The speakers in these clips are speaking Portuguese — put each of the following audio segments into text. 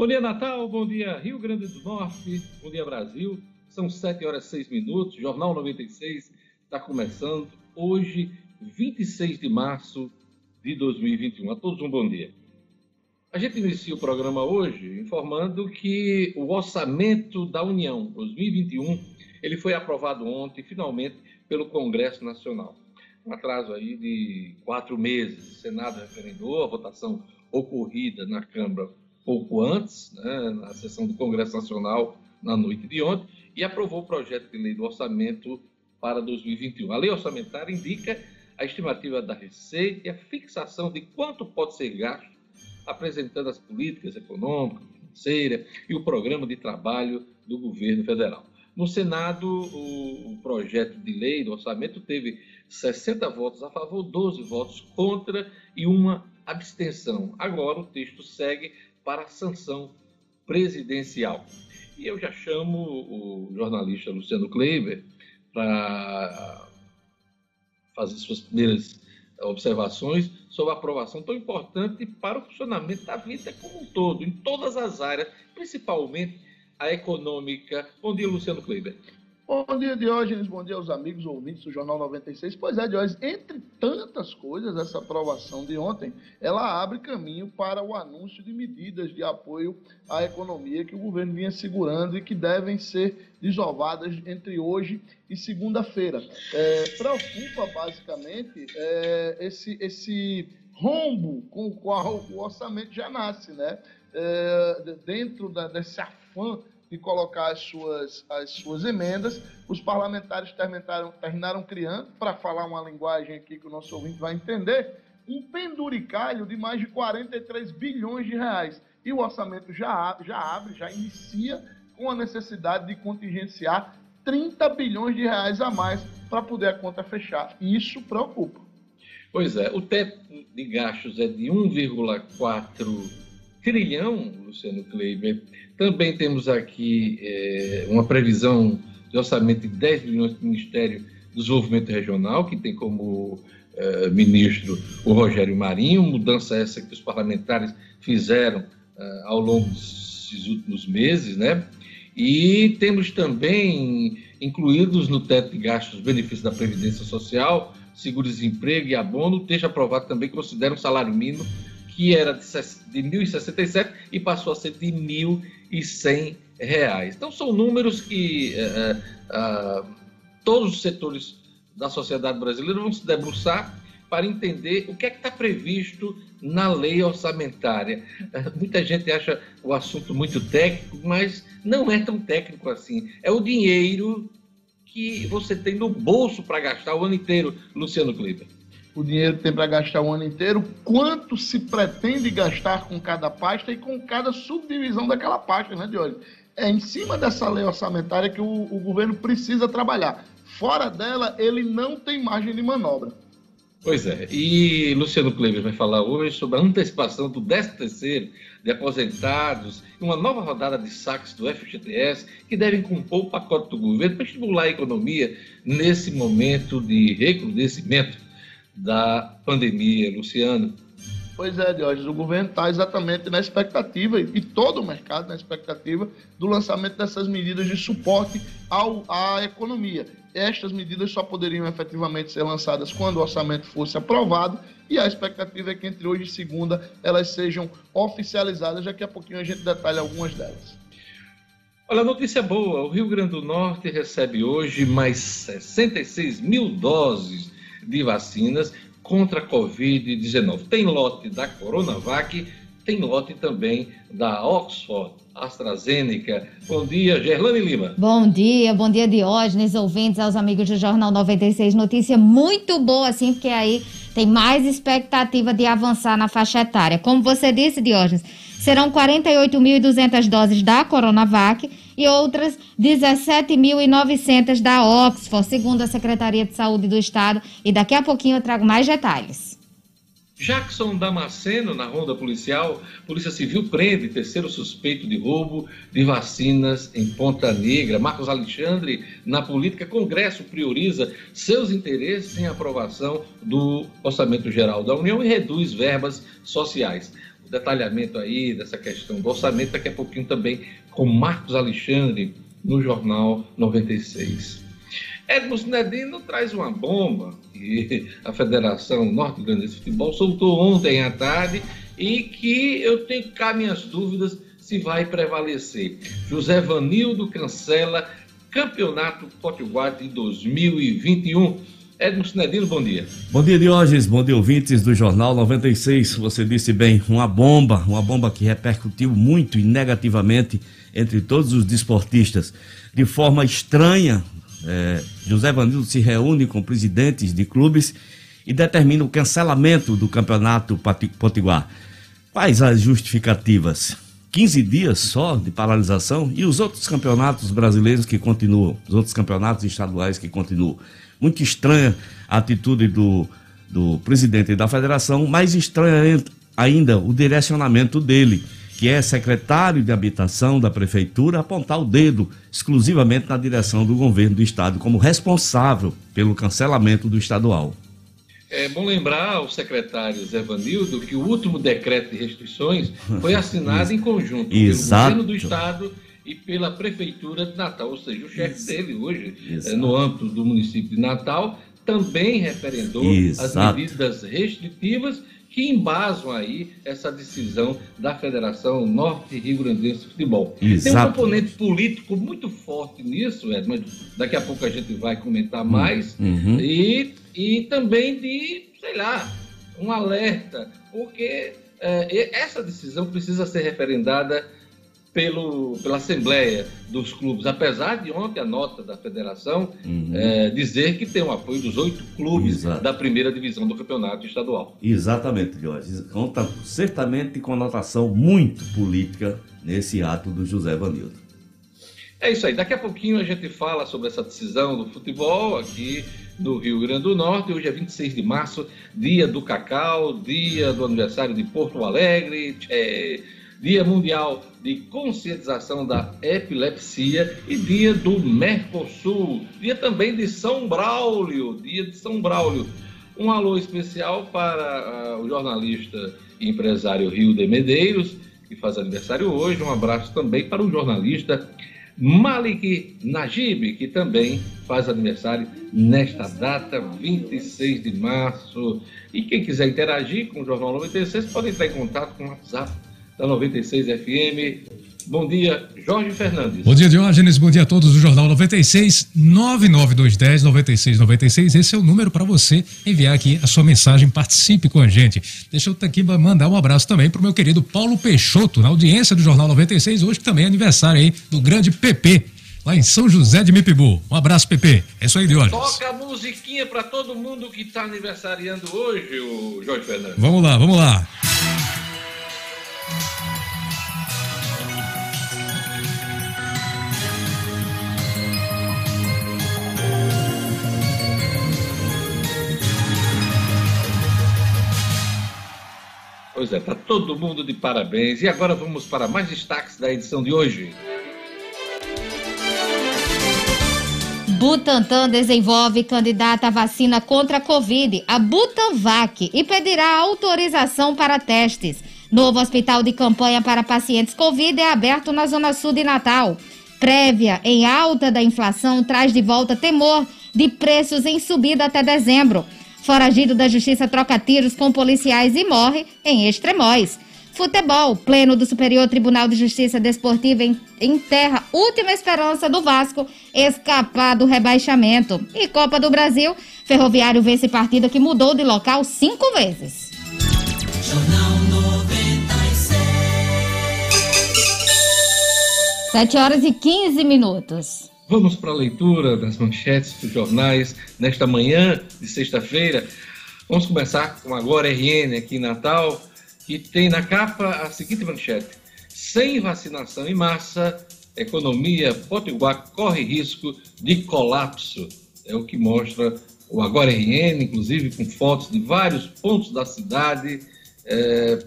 Bom dia, Natal. Bom dia, Rio Grande do Norte. Bom dia, Brasil. São 7 horas e 6 minutos. Jornal 96 está começando hoje, 26 de março de 2021. A todos um bom dia. A gente inicia o programa hoje informando que o orçamento da União 2021 ele foi aprovado ontem, finalmente, pelo Congresso Nacional. Um atraso aí de quatro meses. O Senado referendou, a votação ocorrida na Câmara pouco antes, né, na sessão do Congresso Nacional, na noite de ontem, e aprovou o projeto de lei do orçamento para 2021. A lei orçamentária indica a estimativa da receita e a fixação de quanto pode ser gasto, apresentando as políticas econômicas, financeiras e o programa de trabalho do governo federal. No Senado, o, projeto de lei do orçamento teve 60 votos a favor, 12 votos contra e uma abstenção. Agora o texto segue para a sanção presidencial. E eu já chamo o jornalista Luciano Kleiber para fazer suas primeiras observações sobre a aprovação tão importante para o funcionamento da vida como um todo, em todas as áreas, principalmente a econômica. Bom dia, Luciano Kleiber. Bom dia, Diógenes. Bom dia aos amigos ouvintes do Jornal 96. Pois é, Diógenes, entre tantas coisas, essa aprovação de ontem, ela abre caminho para o anúncio de medidas de apoio à economia que o governo vinha segurando e que devem ser desovadas entre hoje e segunda-feira. É, preocupa, basicamente, é, esse, esse rombo com o qual o orçamento já nasce, né? É, dentro da, desse afã de colocar as suas, as suas emendas. Os parlamentares terminaram, terminaram criando, para falar uma linguagem aqui que o nosso ouvinte vai entender, um penduricalho de mais de 43 bilhões de reais. E o orçamento já, já abre, já inicia com a necessidade de contingenciar 30 bilhões de reais a mais para poder a conta fechar. E isso preocupa. Pois é, o teto de gastos é de 1,4 trilhão, Luciano Kleiber. Também temos aqui é, uma previsão de orçamento de 10 bilhões do Ministério do Desenvolvimento Regional, que tem como é, ministro o Rogério Marinho, mudança essa que os parlamentares fizeram é, ao longo desses últimos meses, né? E temos também incluídos no teto de gastos benefícios da Previdência Social, seguro-desemprego e abono, texto aprovado também considera um salário mínimo que era de, de 1.067 e passou a ser de 1.100 reais. Então são números que uh, uh, todos os setores da sociedade brasileira vão se debruçar para entender o que é que está previsto na lei orçamentária. Uh, muita gente acha o assunto muito técnico, mas não é tão técnico assim. É o dinheiro que você tem no bolso para gastar o ano inteiro, Luciano Kleber o dinheiro tem para gastar o ano inteiro, quanto se pretende gastar com cada pasta e com cada subdivisão daquela pasta, né, Diógenes? É em cima dessa lei orçamentária que o, o governo precisa trabalhar. Fora dela, ele não tem margem de manobra. Pois é, e Luciano Kleber vai falar hoje sobre a antecipação do 13º de aposentados e uma nova rodada de saques do FGTS que devem compor o pacote do governo para estimular a economia nesse momento de recrudescimento da pandemia, Luciano? Pois é, Diógenes, o governo está exatamente na expectativa, e todo o mercado na expectativa, do lançamento dessas medidas de suporte ao, à economia. Estas medidas só poderiam efetivamente ser lançadas quando o orçamento fosse aprovado, e a expectativa é que entre hoje e segunda elas sejam oficializadas. Daqui a pouquinho a gente detalha algumas delas. Olha, notícia boa: o Rio Grande do Norte recebe hoje mais 66 mil doses de vacinas contra a Covid-19. Tem lote da Coronavac, tem lote também da Oxford. AstraZeneca. Bom dia, Gerlane Lima. Bom dia, bom dia, Diógenes, ouvintes, aos amigos do Jornal 96. Notícia muito boa, assim, porque aí tem mais expectativa de avançar na faixa etária. Como você disse, Diógenes, serão 48.200 doses da Coronavac e outras 17.900 da Oxford, segundo a Secretaria de Saúde do Estado. E daqui a pouquinho eu trago mais detalhes. Jackson Damasceno, na ronda policial, Polícia Civil prende terceiro suspeito de roubo de vacinas em Ponta Negra. Marcos Alexandre, na política, Congresso prioriza seus interesses em aprovação do Orçamento Geral da União e reduz verbas sociais. Detalhamento aí dessa questão do orçamento daqui a pouquinho também com Marcos Alexandre no Jornal 96. Edmus Nedino traz uma bomba que a Federação Norte Grande de Futebol soltou ontem à tarde e que eu tenho cá minhas dúvidas se vai prevalecer. José Vanildo cancela Campeonato Potiguar de 2021. Edmo Sinedino, bom dia. Bom dia, Diógenes. Bom dia, ouvintes do Jornal 96. Você disse bem, uma bomba, uma bomba que repercutiu muito e negativamente entre todos os desportistas. De forma estranha, é, José Vanildo se reúne com presidentes de clubes e determina o cancelamento do Campeonato Potiguar. Quais as justificativas? 15 dias só de paralisação e os outros campeonatos brasileiros que continuam, os outros campeonatos estaduais que continuam. Muito estranha a atitude do, do presidente da federação, mais estranha ainda o direcionamento dele, que é secretário de habitação da prefeitura, apontar o dedo exclusivamente na direção do governo do estado como responsável pelo cancelamento do estadual. É bom lembrar ao secretário Zé Vanildo que o último decreto de restrições foi assinado em conjunto Exato. pelo governo do Estado e pela Prefeitura de Natal, ou seja, o chefe dele hoje, é, no âmbito do município de Natal, também referendou Exato. as medidas restritivas que embasam aí essa decisão da Federação Norte Rio Grandense de Futebol. Exato. Tem um componente político muito forte nisso, Ed, mas daqui a pouco a gente vai comentar hum, mais. Uhum. E, e também de, sei lá, um alerta, porque é, essa decisão precisa ser referendada pelo, pela Assembleia dos clubes, apesar de ontem a nota da federação uhum. é, dizer que tem o apoio dos oito clubes Exato. da primeira divisão do campeonato estadual. Exatamente, Jorge. Conta certamente com notação muito política nesse ato do José Vanildo. É isso aí. Daqui a pouquinho a gente fala sobre essa decisão do futebol aqui no Rio Grande do Norte. Hoje é 26 de março, dia do cacau, dia do aniversário de Porto Alegre. É Dia Mundial de Conscientização da Epilepsia e Dia do Mercosul. Dia também de São Braulio, Dia de São Braulio. Um alô especial para uh, o jornalista e empresário Rio de Medeiros, que faz aniversário hoje. Um abraço também para o jornalista Malik Najib, que também faz aniversário nesta data, 26 de março. E quem quiser interagir com o Jornal 96 pode entrar em contato com o WhatsApp da 96 FM. Bom dia, Jorge Fernandes. Bom dia, Diógenes. Bom dia a todos do Jornal 96 99210 9696. Esse é o número para você enviar aqui a sua mensagem. Participe com a gente. Deixa eu aqui mandar um abraço também para o meu querido Paulo Peixoto, na audiência do Jornal 96, hoje que também é aniversário aí do grande PP. Lá em São José de Mipibu. Um abraço, PP. É isso aí, Diógenes. Toca a musiquinha para todo mundo que está aniversariando hoje, o Jorge Fernandes. Vamos lá, vamos lá. Pois é, está todo mundo de parabéns. E agora vamos para mais destaques da edição de hoje. Butantan desenvolve candidata à vacina contra a Covid, a Butanvac, e pedirá autorização para testes. Novo hospital de campanha para pacientes Covid é aberto na Zona Sul de Natal. Prévia em alta da inflação traz de volta temor de preços em subida até dezembro. Foragido da justiça troca tiros com policiais e morre em Extremóis. Futebol, pleno do Superior Tribunal de Justiça Desportiva enterra última esperança do Vasco escapar do rebaixamento. E Copa do Brasil, Ferroviário vence partida que mudou de local cinco vezes. Jornal 96. 7 horas e 15 minutos. Vamos para a leitura das manchetes dos jornais nesta manhã de sexta-feira. Vamos começar com Agora RN aqui em Natal, que tem na capa a seguinte manchete: Sem vacinação em massa, economia potiguar corre risco de colapso. É o que mostra o Agora RN, inclusive com fotos de vários pontos da cidade, é,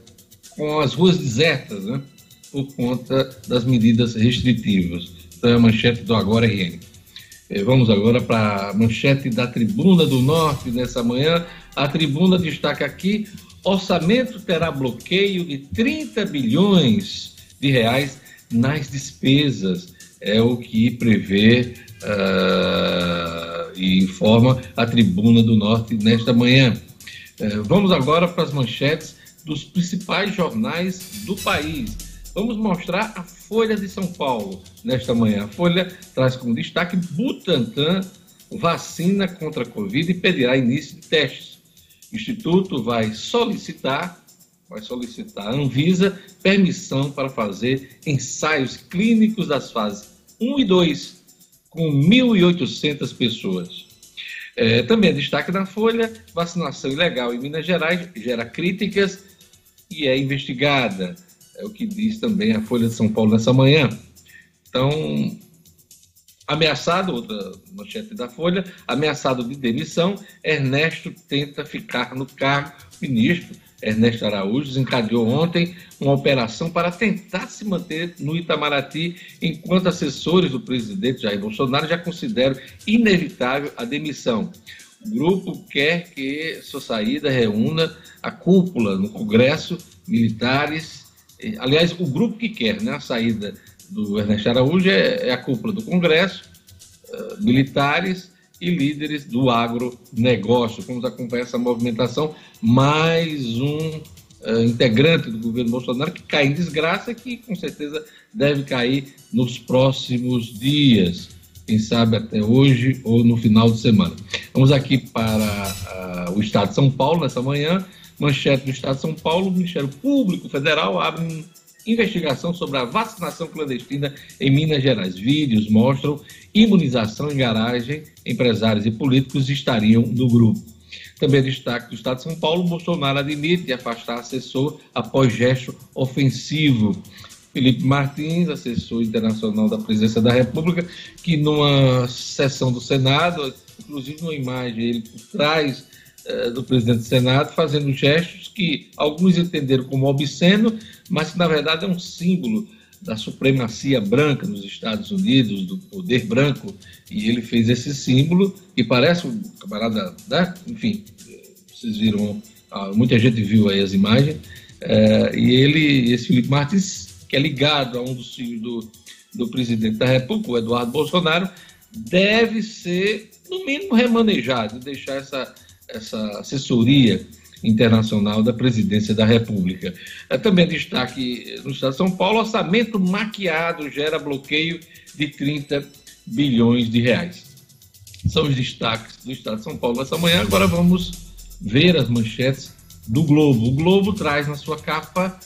com as ruas desertas, né, por conta das medidas restritivas é a manchete do Agora RN. É, vamos agora para a manchete da Tribuna do Norte nessa manhã. A tribuna destaca aqui Orçamento terá bloqueio de 30 bilhões de reais nas despesas. É o que prevê uh, e informa a Tribuna do Norte nesta manhã. Uh, vamos agora para as manchetes dos principais jornais do país. Vamos mostrar a Folha de São Paulo nesta manhã. A Folha traz como destaque Butantan vacina contra a Covid e pedirá início de testes. O Instituto vai solicitar, vai solicitar a Anvisa permissão para fazer ensaios clínicos das fases 1 e 2 com 1.800 pessoas. É, também é destaque na Folha, vacinação ilegal em Minas Gerais gera críticas e é investigada. É o que diz também a Folha de São Paulo nessa manhã. Então, ameaçado, outra manchete da Folha, ameaçado de demissão, Ernesto tenta ficar no cargo. O ministro Ernesto Araújo desencadeou ontem uma operação para tentar se manter no Itamaraty, enquanto assessores do presidente Jair Bolsonaro já consideram inevitável a demissão. O grupo quer que sua saída reúna a cúpula no Congresso, militares. Aliás, o grupo que quer né, a saída do Ernesto Araújo é, é a cúpula do Congresso, uh, militares e líderes do agronegócio. Vamos acompanhar essa movimentação. Mais um uh, integrante do governo Bolsonaro que cai em desgraça, que com certeza deve cair nos próximos dias. Quem sabe até hoje ou no final de semana. Vamos aqui para uh, o Estado de São Paulo nessa manhã. Manchete do Estado de São Paulo: o Ministério Público Federal abre investigação sobre a vacinação clandestina em Minas Gerais. Vídeos mostram imunização em garagem, empresários e políticos estariam no grupo. Também destaque do Estado de São Paulo, Bolsonaro admite afastar assessor após gesto ofensivo. Felipe Martins, assessor internacional da Presidência da República, que numa sessão do Senado, inclusive numa imagem ele por trás do presidente do Senado, fazendo gestos que alguns entenderam como obsceno, mas que na verdade é um símbolo da supremacia branca nos Estados Unidos, do poder branco, e ele fez esse símbolo, e parece um camarada, né? enfim, vocês viram, ah, muita gente viu aí as imagens, é, e ele, esse Felipe Martins, que é ligado a um dos filhos do, do presidente da República, o Eduardo Bolsonaro, deve ser, no mínimo, remanejado, deixar essa, essa assessoria internacional da presidência da República. É, também destaque no estado de São Paulo: orçamento maquiado gera bloqueio de 30 bilhões de reais. São os destaques do estado de São Paulo nessa manhã. Agora vamos ver as manchetes do Globo. O Globo traz na sua capa.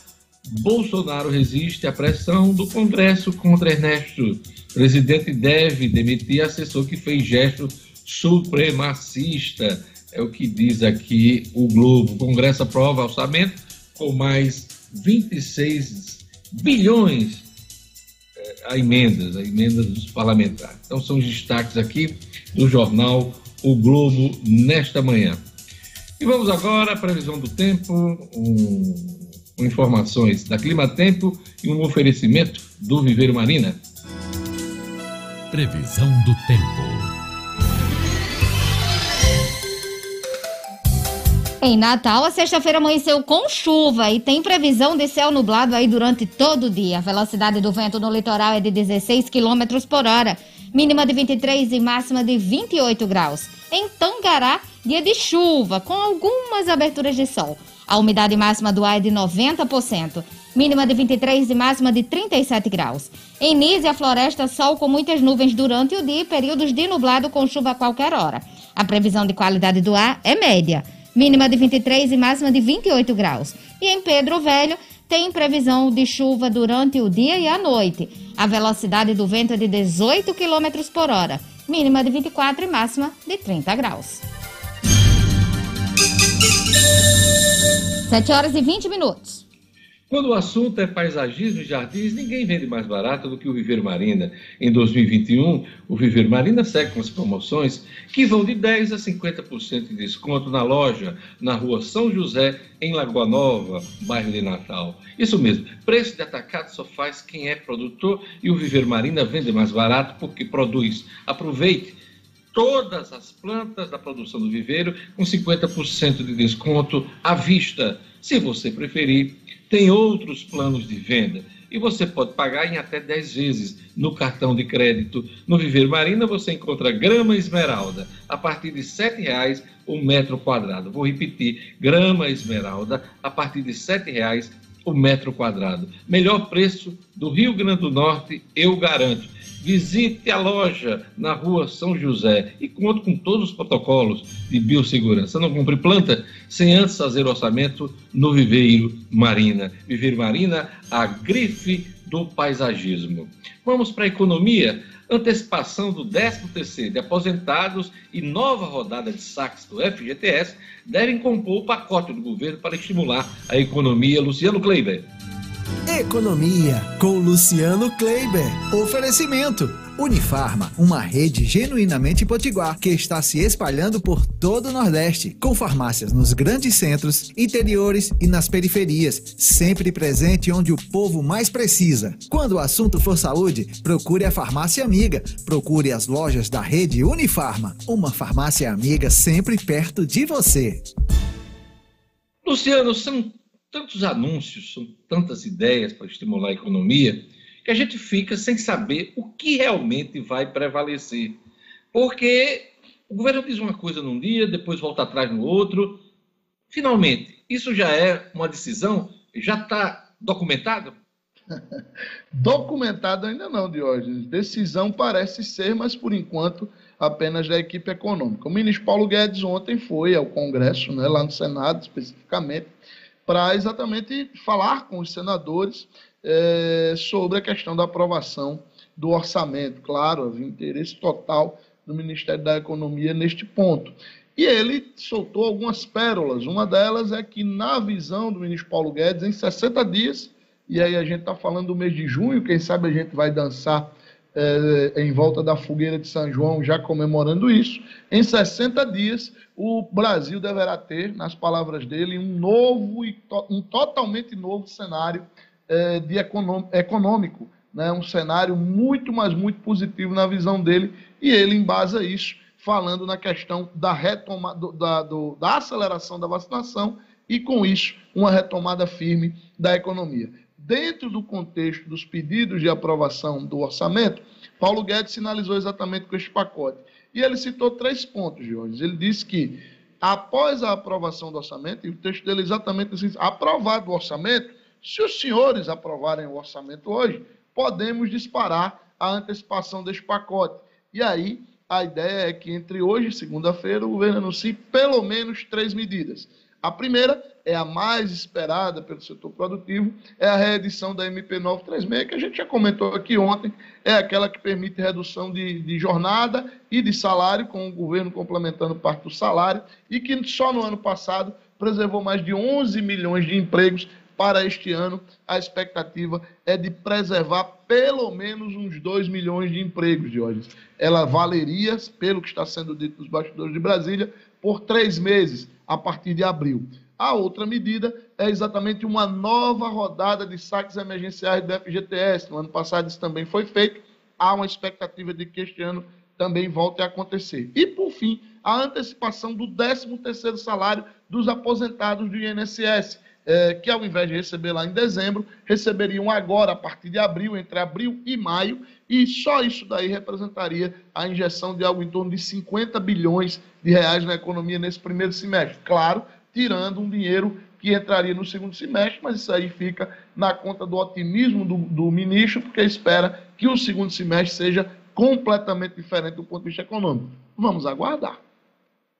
Bolsonaro resiste à pressão do Congresso contra Ernesto. Presidente deve demitir assessor que fez gesto supremacista. É o que diz aqui o Globo. O Congresso aprova orçamento com mais 26 bilhões é, a emendas, a emendas dos parlamentares. Então são os destaques aqui do jornal O Globo nesta manhã. E vamos agora à previsão do tempo, um, informações da Clima Tempo e um oferecimento do Viveiro Marina. Previsão do tempo. Em Natal, a sexta-feira amanheceu com chuva e tem previsão de céu nublado aí durante todo o dia. A velocidade do vento no litoral é de 16 km por hora, mínima de 23 e máxima de 28 graus. Em Tangará, dia de chuva, com algumas aberturas de sol. A umidade máxima do ar é de 90%, mínima de 23 e máxima de 37 graus. Em Nízia, floresta, sol com muitas nuvens durante o dia e períodos de nublado com chuva a qualquer hora. A previsão de qualidade do ar é média mínima de 23 e máxima de 28 graus. E em Pedro Velho, tem previsão de chuva durante o dia e a noite. A velocidade do vento é de 18 km por hora, mínima de 24 e máxima de 30 graus. 7 horas e 20 minutos. Quando o assunto é paisagismo e jardins, ninguém vende mais barato do que o Viveiro Marina. Em 2021, o Viveiro Marina segue com as promoções que vão de 10% a 50% de desconto na loja, na rua São José, em Lagoa Nova, bairro de Natal. Isso mesmo, preço de atacado só faz quem é produtor e o Viveiro Marina vende mais barato porque produz. Aproveite! todas as plantas da produção do viveiro com 50% de desconto à vista Se você preferir, tem outros planos de venda e você pode pagar em até 10 vezes no cartão de crédito. No Viver Marina você encontra grama esmeralda a partir de R$ 7,00 o metro quadrado. Vou repetir, grama esmeralda a partir de R$ 7,00 o metro quadrado. Melhor preço do Rio Grande do Norte, eu garanto. Visite a loja na rua São José e conte com todos os protocolos de biossegurança. Não compre planta sem antes fazer orçamento no Viveiro Marina. Viveiro Marina, a grife do paisagismo. Vamos para a economia. Antecipação do 13º de aposentados e nova rodada de saques do FGTS devem compor o pacote do governo para estimular a economia. Luciano Kleiber. Economia com Luciano Kleiber. Oferecimento. Unifarma, uma rede genuinamente potiguar que está se espalhando por todo o Nordeste, com farmácias nos grandes centros, interiores e nas periferias, sempre presente onde o povo mais precisa. Quando o assunto for saúde, procure a farmácia amiga. Procure as lojas da rede Unifarma, uma farmácia amiga sempre perto de você. Luciano, são tantos anúncios, são tantas ideias para estimular a economia, que a gente fica sem saber o que realmente vai prevalecer. Porque o governo diz uma coisa num dia, depois volta atrás no outro. Finalmente, isso já é uma decisão? Já está documentado? documentado ainda não, Diógenes. Decisão parece ser, mas por enquanto apenas da equipe econômica. O ministro Paulo Guedes ontem foi ao Congresso, né, lá no Senado especificamente, para exatamente falar com os senadores é, sobre a questão da aprovação do orçamento. Claro, havia interesse total do Ministério da Economia neste ponto. E ele soltou algumas pérolas. Uma delas é que, na visão do ministro Paulo Guedes, em 60 dias, e aí a gente está falando do mês de junho, quem sabe a gente vai dançar é, em volta da fogueira de São João, já comemorando isso. Em 60 dias, o Brasil deverá ter, nas palavras dele, um novo e to um totalmente novo cenário é, de econômico, né? um cenário muito, mas muito positivo na visão dele, e ele embasa isso falando na questão da, retoma do, da, do, da aceleração da vacinação e, com isso, uma retomada firme da economia. Dentro do contexto dos pedidos de aprovação do orçamento, Paulo Guedes sinalizou exatamente com este pacote e ele citou três pontos, Jorge. Ele disse que, após a aprovação do orçamento, e o texto dele é exatamente assim, aprovado o orçamento, se os senhores aprovarem o orçamento hoje, podemos disparar a antecipação deste pacote. E aí, a ideia é que entre hoje e segunda-feira o governo anuncie pelo menos três medidas. A primeira é a mais esperada pelo setor produtivo, é a reedição da MP 936, que a gente já comentou aqui ontem, é aquela que permite redução de, de jornada e de salário, com o governo complementando parte do salário, e que só no ano passado preservou mais de 11 milhões de empregos. Para este ano, a expectativa é de preservar pelo menos uns 2 milhões de empregos, hoje. Ela valeria, pelo que está sendo dito nos bastidores de Brasília, por três meses, a partir de abril. A outra medida é exatamente uma nova rodada de saques emergenciais do FGTS. No ano passado isso também foi feito. Há uma expectativa de que este ano também volte a acontecer. E, por fim, a antecipação do 13º salário dos aposentados do INSS, é, que ao invés de receber lá em dezembro, receberiam agora, a partir de abril, entre abril e maio, e só isso daí representaria a injeção de algo em torno de 50 bilhões de reais na economia nesse primeiro semestre. Claro, tirando um dinheiro que entraria no segundo semestre, mas isso aí fica na conta do otimismo do, do ministro, porque espera que o segundo semestre seja completamente diferente do ponto de vista econômico. Vamos aguardar.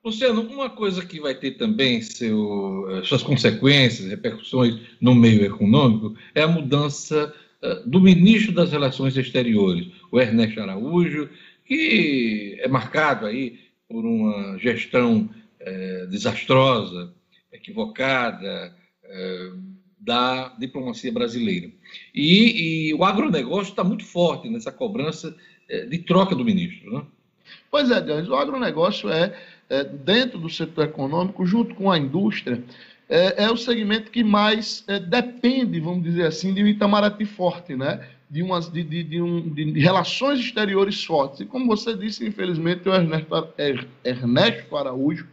Luciano, uma coisa que vai ter também seu, eh, suas consequências, repercussões no meio econômico, é a mudança uh, do ministro das Relações Exteriores, o Ernesto Araújo, que é marcado aí por uma gestão uh, desastrosa equivocada é, da diplomacia brasileira. E, e o agronegócio está muito forte nessa cobrança é, de troca do ministro. Né? Pois é, Deus, o agronegócio é, é, dentro do setor econômico, junto com a indústria, é, é o segmento que mais é, depende, vamos dizer assim, de um Itamaraty forte, né? de, umas, de, de, de, um, de, relações exteriores fortes. E como você disse, infelizmente, o Ernesto, Ernesto Araújo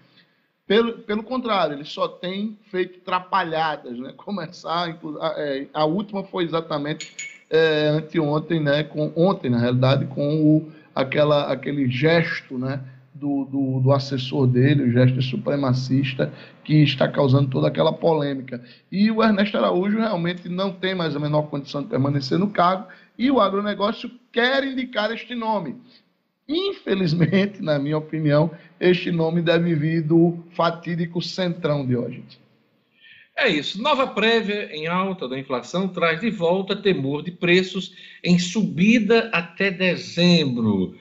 Pelo, pelo contrário, ele só tem feito trapalhadas, né? Começar, a, é, a última foi exatamente é, anteontem, né? Com, ontem, na realidade, com o, aquela, aquele gesto, né? Do, do, do, assessor dele, o gesto supremacista, que está causando toda aquela polêmica. E o Ernesto Araújo realmente não tem mais a menor condição de permanecer no cargo, e o agronegócio quer indicar este nome. Infelizmente, na minha opinião, este nome deve vir do fatídico Centrão de hoje. É isso. Nova prévia em alta da inflação traz de volta temor de preços em subida até dezembro.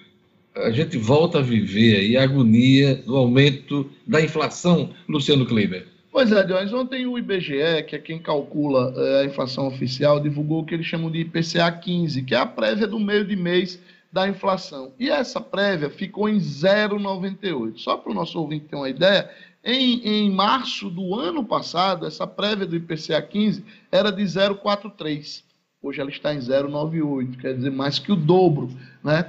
A gente volta a viver aí a agonia do aumento da inflação, Luciano Kleber. Pois é, Jones. Ontem o IBGE, que é quem calcula é, a inflação oficial, divulgou o que eles chamam de IPCA 15, que é a prévia do meio de mês da inflação. E essa prévia ficou em 0,98. Só para o nosso ouvinte ter uma ideia, em, em março do ano passado, essa prévia do IPCA 15 era de 0,43. Hoje ela está em 0,98, quer dizer, mais que o dobro. Né?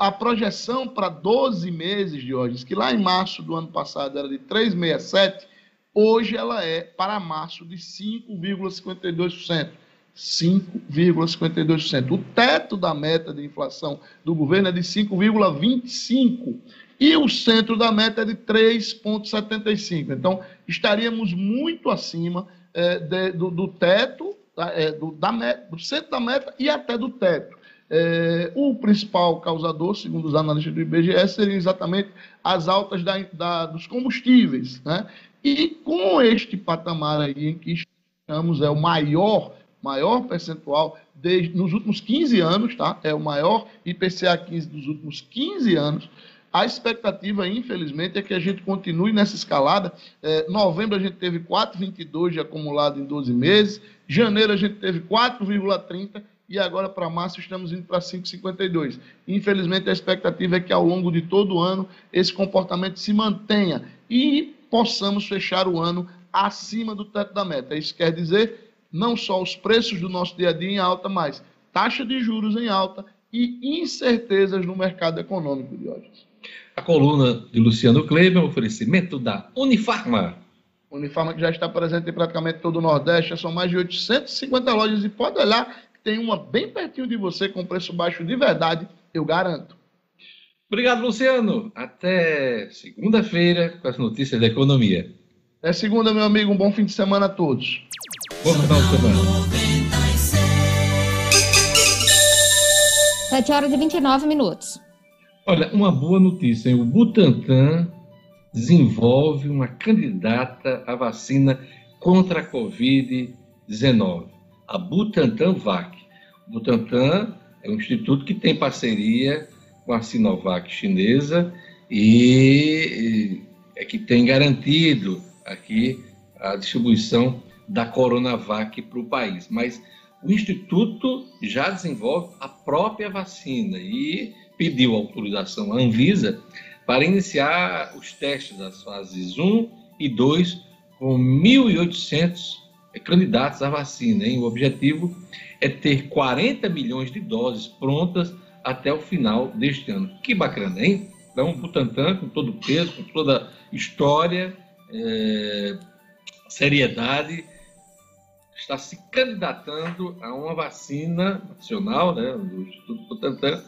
A projeção para 12 meses de hoje, que lá em março do ano passado era de 3,67, hoje ela é para março de 5,52%. 5,52%. O teto da meta de inflação do governo é de 5,25%. E o centro da meta é de 3,75%. Então, estaríamos muito acima é, de, do, do, teto, é, do, da meta, do centro da meta e até do teto. É, o principal causador, segundo os analistas do IBGE, seriam exatamente as altas da, da, dos combustíveis. Né? E com este patamar aí em que estamos, é o maior maior percentual desde, nos últimos 15 anos, tá? É o maior IPCA 15 dos últimos 15 anos. A expectativa, infelizmente, é que a gente continue nessa escalada. É, novembro a gente teve 4,22 de acumulado em 12 meses. Janeiro a gente teve 4,30 e agora para março estamos indo para 5,52. Infelizmente, a expectativa é que ao longo de todo o ano esse comportamento se mantenha e possamos fechar o ano acima do teto da meta. Isso quer dizer não só os preços do nosso dia a dia em alta, mas taxa de juros em alta e incertezas no mercado econômico de hoje. A coluna de Luciano Kleber, oferecimento da Unifarma. Unifarma que já está presente em praticamente todo o Nordeste, são mais de 850 lojas e pode olhar que tem uma bem pertinho de você com preço baixo de verdade, eu garanto. Obrigado, Luciano. Até segunda-feira com as notícias da economia. É segunda, meu amigo. Um bom fim de semana a todos. Bom final de semana. 7 horas e 29 minutos. Olha, uma boa notícia. Hein? O Butantan desenvolve uma candidata à vacina contra a Covid-19, a Butantan VAC. O Butantan é um instituto que tem parceria com a Sinovac chinesa e é que tem garantido aqui a distribuição da Coronavac para o país. Mas o Instituto já desenvolve a própria vacina e pediu autorização à Anvisa para iniciar os testes das fases 1 e 2 com 1.800 candidatos à vacina. Hein? O objetivo é ter 40 milhões de doses prontas até o final deste ano. Que bacana, hein? Então, Butantan, com todo o peso, com toda a história, é, seriedade, está se candidatando a uma vacina nacional, né, do Instituto Butantan,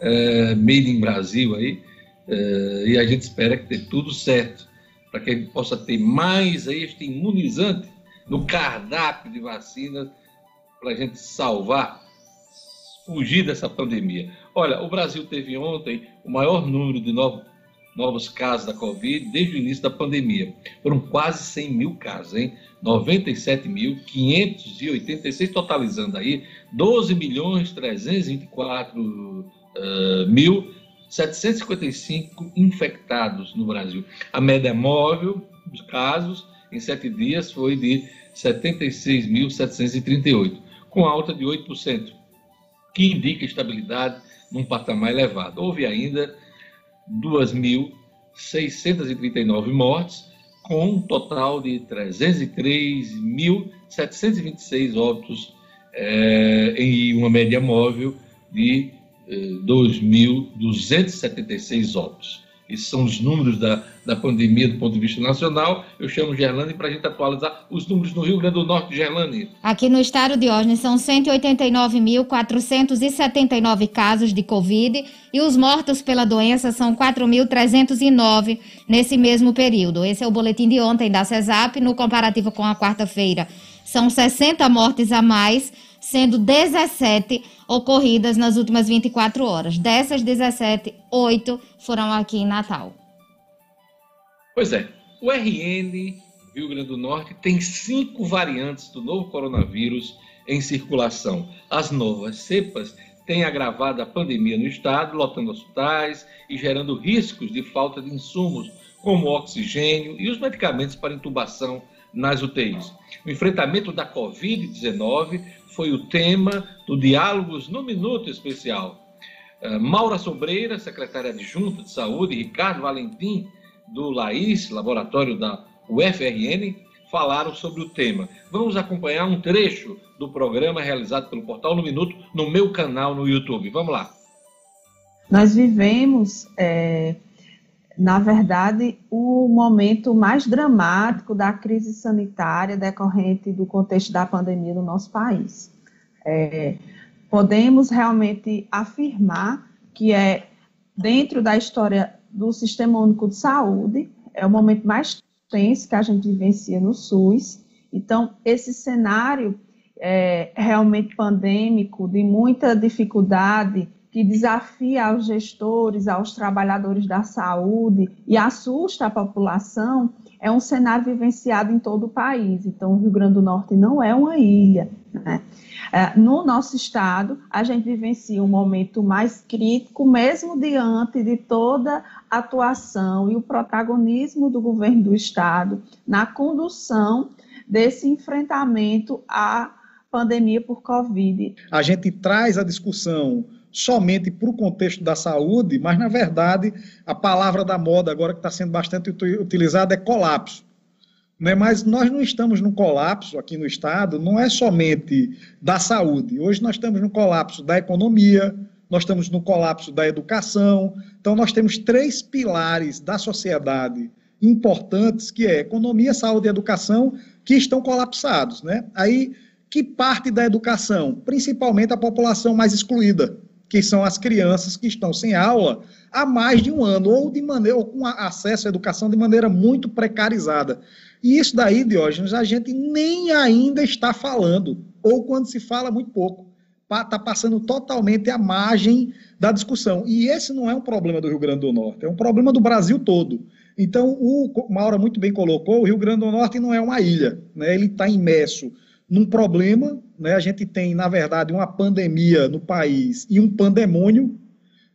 é, made in Brasil aí, é, e a gente espera que dê tudo certo, para que a gente possa ter mais aí este imunizante no cardápio de vacinas para a gente salvar, fugir dessa pandemia. Olha, o Brasil teve ontem o maior número de novos novos casos da Covid desde o início da pandemia. Foram quase 100 mil casos, hein? 97.586, totalizando aí 12 milhões 324 uh, mil 755 infectados no Brasil. A média móvel dos casos em sete dias foi de 76.738, com alta de 8%, que indica estabilidade num patamar elevado. Houve ainda 2.639 mortes, com um total de 303.726 óbitos é, em uma média móvel de é, 2.276 óbitos. Esses são os números da, da pandemia do ponto de vista nacional. Eu chamo Gerlane para a gente atualizar os números no Rio Grande do Norte, Gerlane. Aqui no estado de Osnes são 189.479 casos de Covid e os mortos pela doença são 4.309 nesse mesmo período. Esse é o boletim de ontem da CESAP, no comparativo com a quarta-feira. São 60 mortes a mais, sendo 17 ocorridas nas últimas 24 horas. Dessas 17, 8 foram aqui em Natal. Pois é, o RN Rio Grande do Norte tem cinco variantes do novo coronavírus em circulação. As novas cepas têm agravado a pandemia no estado, lotando hospitais e gerando riscos de falta de insumos como oxigênio e os medicamentos para intubação nas UTIs. O enfrentamento da Covid-19 foi o tema do Diálogos no Minuto Especial. Uh, Maura Sobreira, secretária adjunta de saúde, e Ricardo Valentim, do LAIS, laboratório da UFRN, falaram sobre o tema. Vamos acompanhar um trecho do programa realizado pelo Portal no Minuto no meu canal no YouTube. Vamos lá. Nós vivemos, é, na verdade, o momento mais dramático da crise sanitária decorrente do contexto da pandemia no nosso país. É, podemos realmente afirmar que é dentro da história do Sistema Único de Saúde, é o momento mais tenso que a gente vivencia no SUS. Então, esse cenário é, realmente pandêmico, de muita dificuldade, que desafia aos gestores, aos trabalhadores da saúde e assusta a população, é um cenário vivenciado em todo o país. Então, o Rio Grande do Norte não é uma ilha. Né? É, no nosso estado, a gente vivencia um momento mais crítico, mesmo diante de toda a atuação e o protagonismo do governo do estado na condução desse enfrentamento à pandemia por Covid. A gente traz a discussão somente para o contexto da saúde, mas, na verdade, a palavra da moda agora que está sendo bastante utilizada é colapso. Né? Mas nós não estamos num colapso aqui no Estado, não é somente da saúde. Hoje nós estamos no colapso da economia, nós estamos no colapso da educação. Então, nós temos três pilares da sociedade importantes, que é economia, saúde e educação, que estão colapsados. Né? Aí, que parte da educação? Principalmente a população mais excluída, que são as crianças que estão sem aula há mais de um ano, ou de maneira, ou com acesso à educação de maneira muito precarizada. E isso daí, Diógenes, a gente nem ainda está falando, ou quando se fala, muito pouco. Está passando totalmente à margem da discussão. E esse não é um problema do Rio Grande do Norte, é um problema do Brasil todo. Então, o Maura muito bem colocou, o Rio Grande do Norte não é uma ilha, né? ele está imerso num problema, né? a gente tem, na verdade, uma pandemia no país e um pandemônio,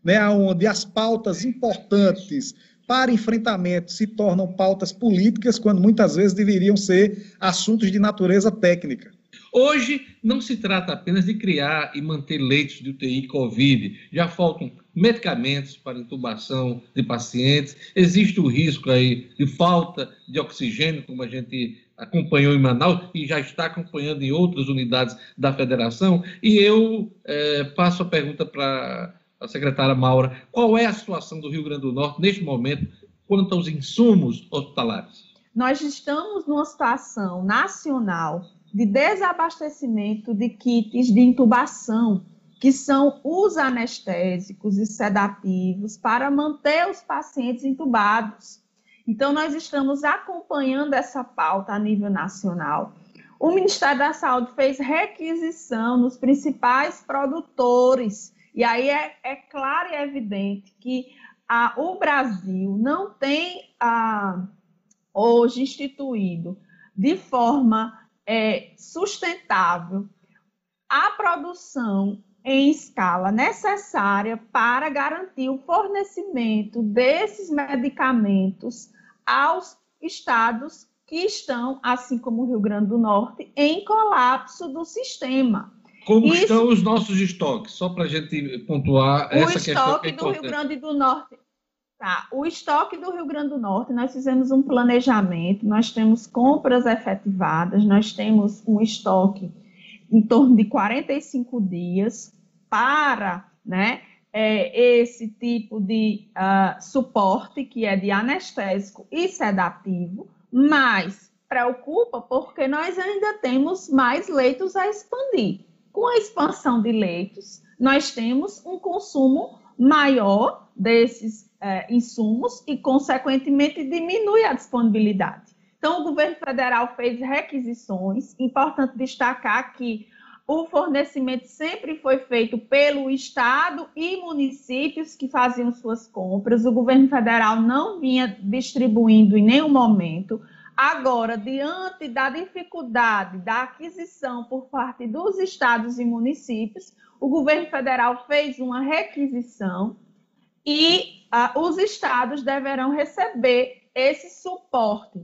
né? onde as pautas importantes para enfrentamento se tornam pautas políticas, quando muitas vezes deveriam ser assuntos de natureza técnica. Hoje não se trata apenas de criar e manter leitos de UTI Covid, já faltam medicamentos para intubação de pacientes, existe o risco aí de falta de oxigênio, como a gente acompanhou em Manaus e já está acompanhando em outras unidades da federação. E eu é, passo a pergunta para a secretária Maura, qual é a situação do Rio Grande do Norte neste momento quanto aos insumos hospitalares? Nós estamos numa situação nacional de desabastecimento de kits de intubação, que são os anestésicos e sedativos para manter os pacientes intubados. Então, nós estamos acompanhando essa pauta a nível nacional. O Ministério da Saúde fez requisição nos principais produtores e aí é, é claro e evidente que o Brasil não tem hoje instituído de forma é, sustentável a produção em escala necessária para garantir o fornecimento desses medicamentos aos estados que estão, assim como o Rio Grande do Norte, em colapso do sistema. Como Isso, estão os nossos estoques? Só para a gente pontuar essa questão. O estoque é do Rio Grande do Norte. Tá, o estoque do Rio Grande do Norte, nós fizemos um planejamento, nós temos compras efetivadas, nós temos um estoque em torno de 45 dias para né, é, esse tipo de uh, suporte, que é de anestésico e sedativo, mas preocupa porque nós ainda temos mais leitos a expandir. Com a expansão de leitos, nós temos um consumo maior desses uh, insumos e, consequentemente, diminui a disponibilidade. Então, o governo federal fez requisições. Importante destacar que o fornecimento sempre foi feito pelo Estado e municípios que faziam suas compras. O governo federal não vinha distribuindo em nenhum momento. Agora, diante da dificuldade da aquisição por parte dos estados e municípios, o governo federal fez uma requisição e uh, os estados deverão receber esse suporte.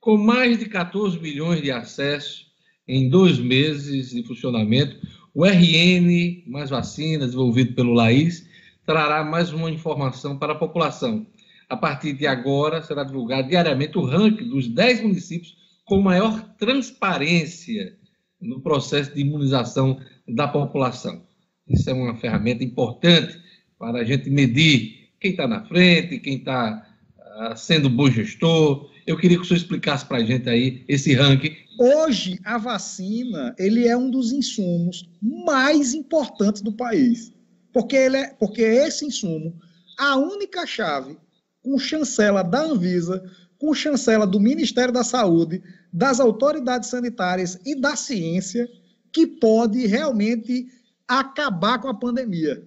Com mais de 14 milhões de acessos em dois meses de funcionamento, o RN mais vacinas, desenvolvido pelo Laís, trará mais uma informação para a população. A partir de agora, será divulgado diariamente o ranking dos 10 municípios com maior transparência no processo de imunização da população. Isso é uma ferramenta importante para a gente medir quem está na frente, quem está uh, sendo bom gestor. Eu queria que o senhor explicasse para a gente aí esse ranking Hoje, a vacina ele é um dos insumos mais importantes do país. Porque, ele é, porque esse insumo, a única chave com chancela da Anvisa, com chancela do Ministério da Saúde, das autoridades sanitárias e da ciência, que pode realmente acabar com a pandemia.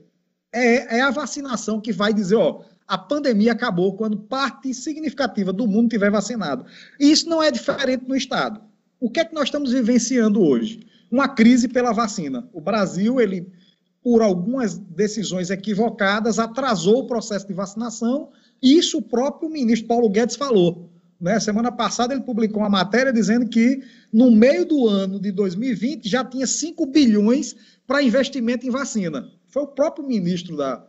É, é a vacinação que vai dizer, ó, a pandemia acabou quando parte significativa do mundo tiver vacinado. E isso não é diferente no Estado. O que é que nós estamos vivenciando hoje? Uma crise pela vacina. O Brasil, ele, por algumas decisões equivocadas, atrasou o processo de vacinação. Isso o próprio ministro Paulo Guedes falou. Né? Semana passada ele publicou uma matéria dizendo que no meio do ano de 2020 já tinha 5 bilhões para investimento em vacina. Foi o próprio ministro da,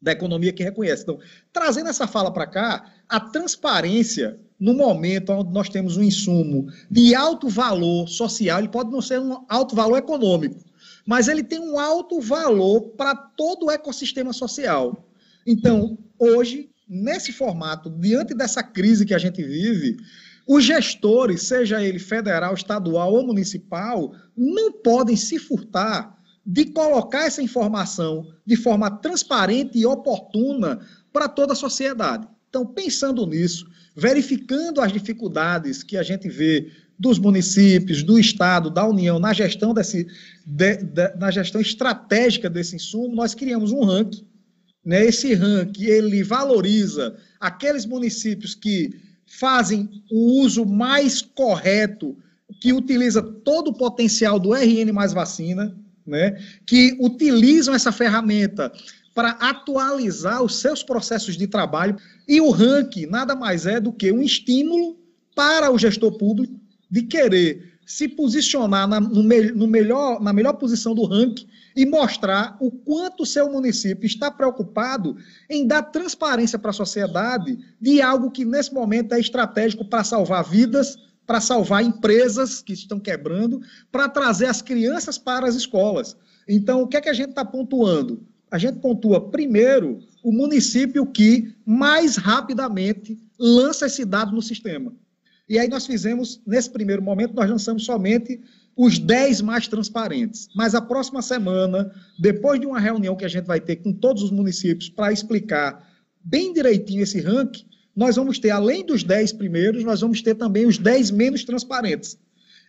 da Economia que reconhece. Então, trazendo essa fala para cá, a transparência no momento onde nós temos um insumo de alto valor social, ele pode não ser um alto valor econômico, mas ele tem um alto valor para todo o ecossistema social. Então, hoje, nesse formato, diante dessa crise que a gente vive, os gestores, seja ele federal, estadual ou municipal, não podem se furtar de colocar essa informação de forma transparente e oportuna para toda a sociedade. Então, pensando nisso, verificando as dificuldades que a gente vê dos municípios, do Estado, da União, na gestão, desse, de, de, na gestão estratégica desse insumo, nós criamos um ranking. Né? Esse ranking ele valoriza aqueles municípios que fazem o uso mais correto, que utiliza todo o potencial do RN mais vacina, né? que utilizam essa ferramenta para atualizar os seus processos de trabalho. E o ranking nada mais é do que um estímulo para o gestor público de querer se posicionar na, no, no melhor, na melhor posição do ranking e mostrar o quanto o seu município está preocupado em dar transparência para a sociedade de algo que, nesse momento, é estratégico para salvar vidas, para salvar empresas que estão quebrando, para trazer as crianças para as escolas. Então, o que é que a gente está pontuando? a gente pontua primeiro o município que mais rapidamente lança esse dado no sistema. E aí nós fizemos, nesse primeiro momento, nós lançamos somente os 10 mais transparentes. Mas a próxima semana, depois de uma reunião que a gente vai ter com todos os municípios para explicar bem direitinho esse ranking, nós vamos ter, além dos 10 primeiros, nós vamos ter também os 10 menos transparentes.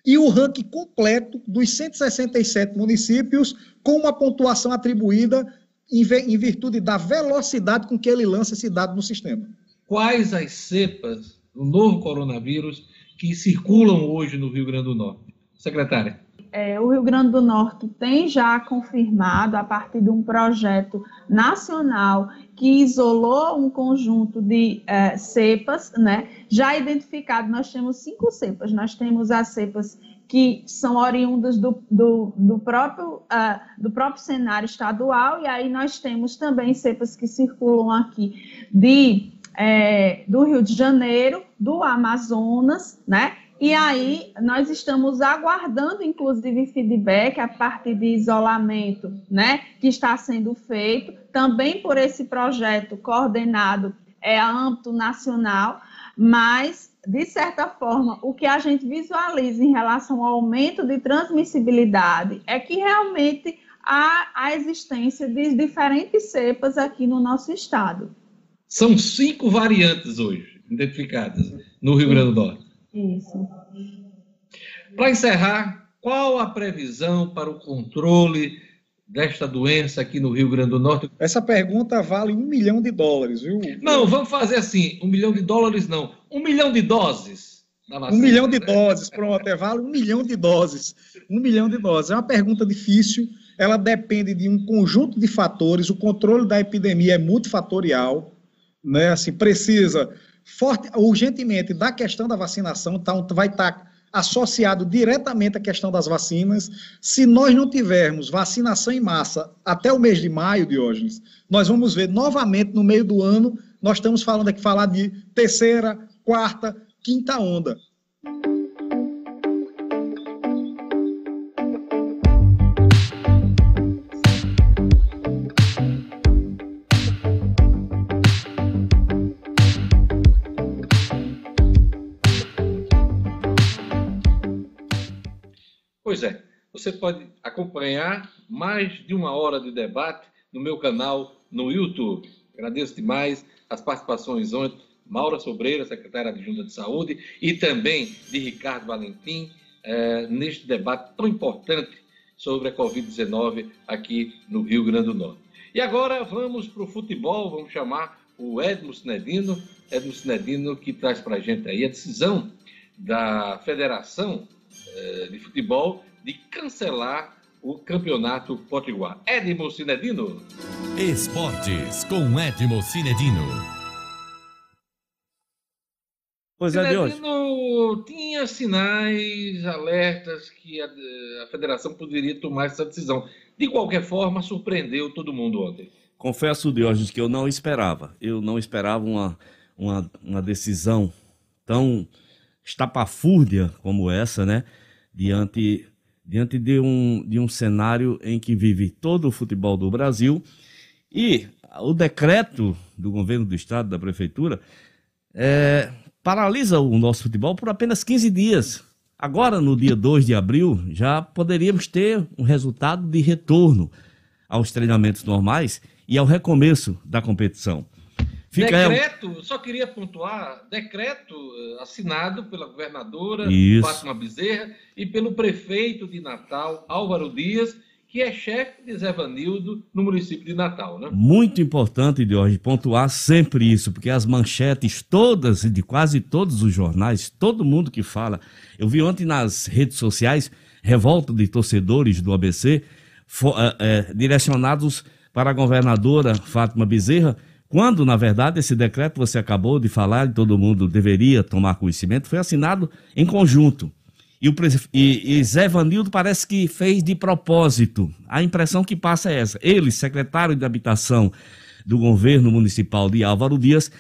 E o ranking completo dos 167 municípios, com uma pontuação atribuída em virtude da velocidade com que ele lança esse dado no sistema. Quais as cepas do novo coronavírus que circulam hoje no Rio Grande do Norte? Secretária. É, o Rio Grande do Norte tem já confirmado, a partir de um projeto nacional que isolou um conjunto de é, cepas, né? Já identificado, nós temos cinco cepas. Nós temos as cepas que são oriundas do, do, do, próprio, uh, do próprio cenário estadual, e aí nós temos também cepas que circulam aqui de, é, do Rio de Janeiro, do Amazonas, né? E aí, nós estamos aguardando, inclusive, feedback a partir de isolamento, né, que está sendo feito, também por esse projeto coordenado é, a âmbito nacional, mas, de certa forma, o que a gente visualiza em relação ao aumento de transmissibilidade é que realmente há a existência de diferentes cepas aqui no nosso estado. São cinco variantes hoje identificadas no Rio Grande do Norte. Isso. Para encerrar, qual a previsão para o controle desta doença aqui no Rio Grande do Norte? Essa pergunta vale um milhão de dólares, viu? Não, vamos fazer assim: um milhão de dólares não, um milhão de doses. um milhão de né? doses, pronto, é, vale um milhão de doses. Um milhão de doses. É uma pergunta difícil, ela depende de um conjunto de fatores, o controle da epidemia é multifatorial, né? Assim, precisa forte, urgentemente da questão da vacinação, então vai estar tá associado diretamente à questão das vacinas. Se nós não tivermos vacinação em massa até o mês de maio, Diógenes, nós vamos ver novamente no meio do ano, nós estamos falando aqui falar de terceira, quarta, quinta onda. Você pode acompanhar mais de uma hora de debate no meu canal no YouTube. Agradeço demais as participações ontem, Maura Sobreira, secretária adjunta de saúde, e também de Ricardo Valentim, eh, neste debate tão importante sobre a Covid-19 aqui no Rio Grande do Norte. E agora vamos para o futebol, vamos chamar o Edmo Sinedino, Edmo Sinedino que traz para a gente aí a decisão da Federação eh, de futebol de cancelar o campeonato potiguar. Edmo Cinedino. Esportes com Edmo Cinedino. Pois é, Cinedino tinha sinais, alertas que a, a federação poderia tomar essa decisão. De qualquer forma, surpreendeu todo mundo ontem. Confesso, Diógenes, que eu não esperava. Eu não esperava uma, uma, uma decisão tão estapafúrdia como essa, né? Diante, diante de, um, de um cenário em que vive todo o futebol do Brasil e o decreto do governo do estado, da prefeitura, é, paralisa o nosso futebol por apenas 15 dias. Agora, no dia 2 de abril, já poderíamos ter um resultado de retorno aos treinamentos normais e ao recomeço da competição. Fica decreto, só queria pontuar, decreto eh, assinado pela governadora Isso. Fátima Bezerra e pelo prefeito de Natal, Álvaro Dias, que é chefe de Zé Vanildo no município de Natal, né? Muito importante, Jorge, pontuar sempre isso, porque as manchetes todas, de quase todos os jornais, todo mundo que fala, eu vi ontem nas redes sociais, revolta de torcedores do ABC, for, é, é, direcionados para a governadora Fátima Bezerra, quando, na verdade, esse decreto você acabou de falar e todo mundo deveria tomar conhecimento, foi assinado em conjunto. E, o, e, e Zé Vanildo parece que fez de propósito. A impressão que passa é essa. Ele, secretário de Habitação do governo municipal de Álvaro Dias,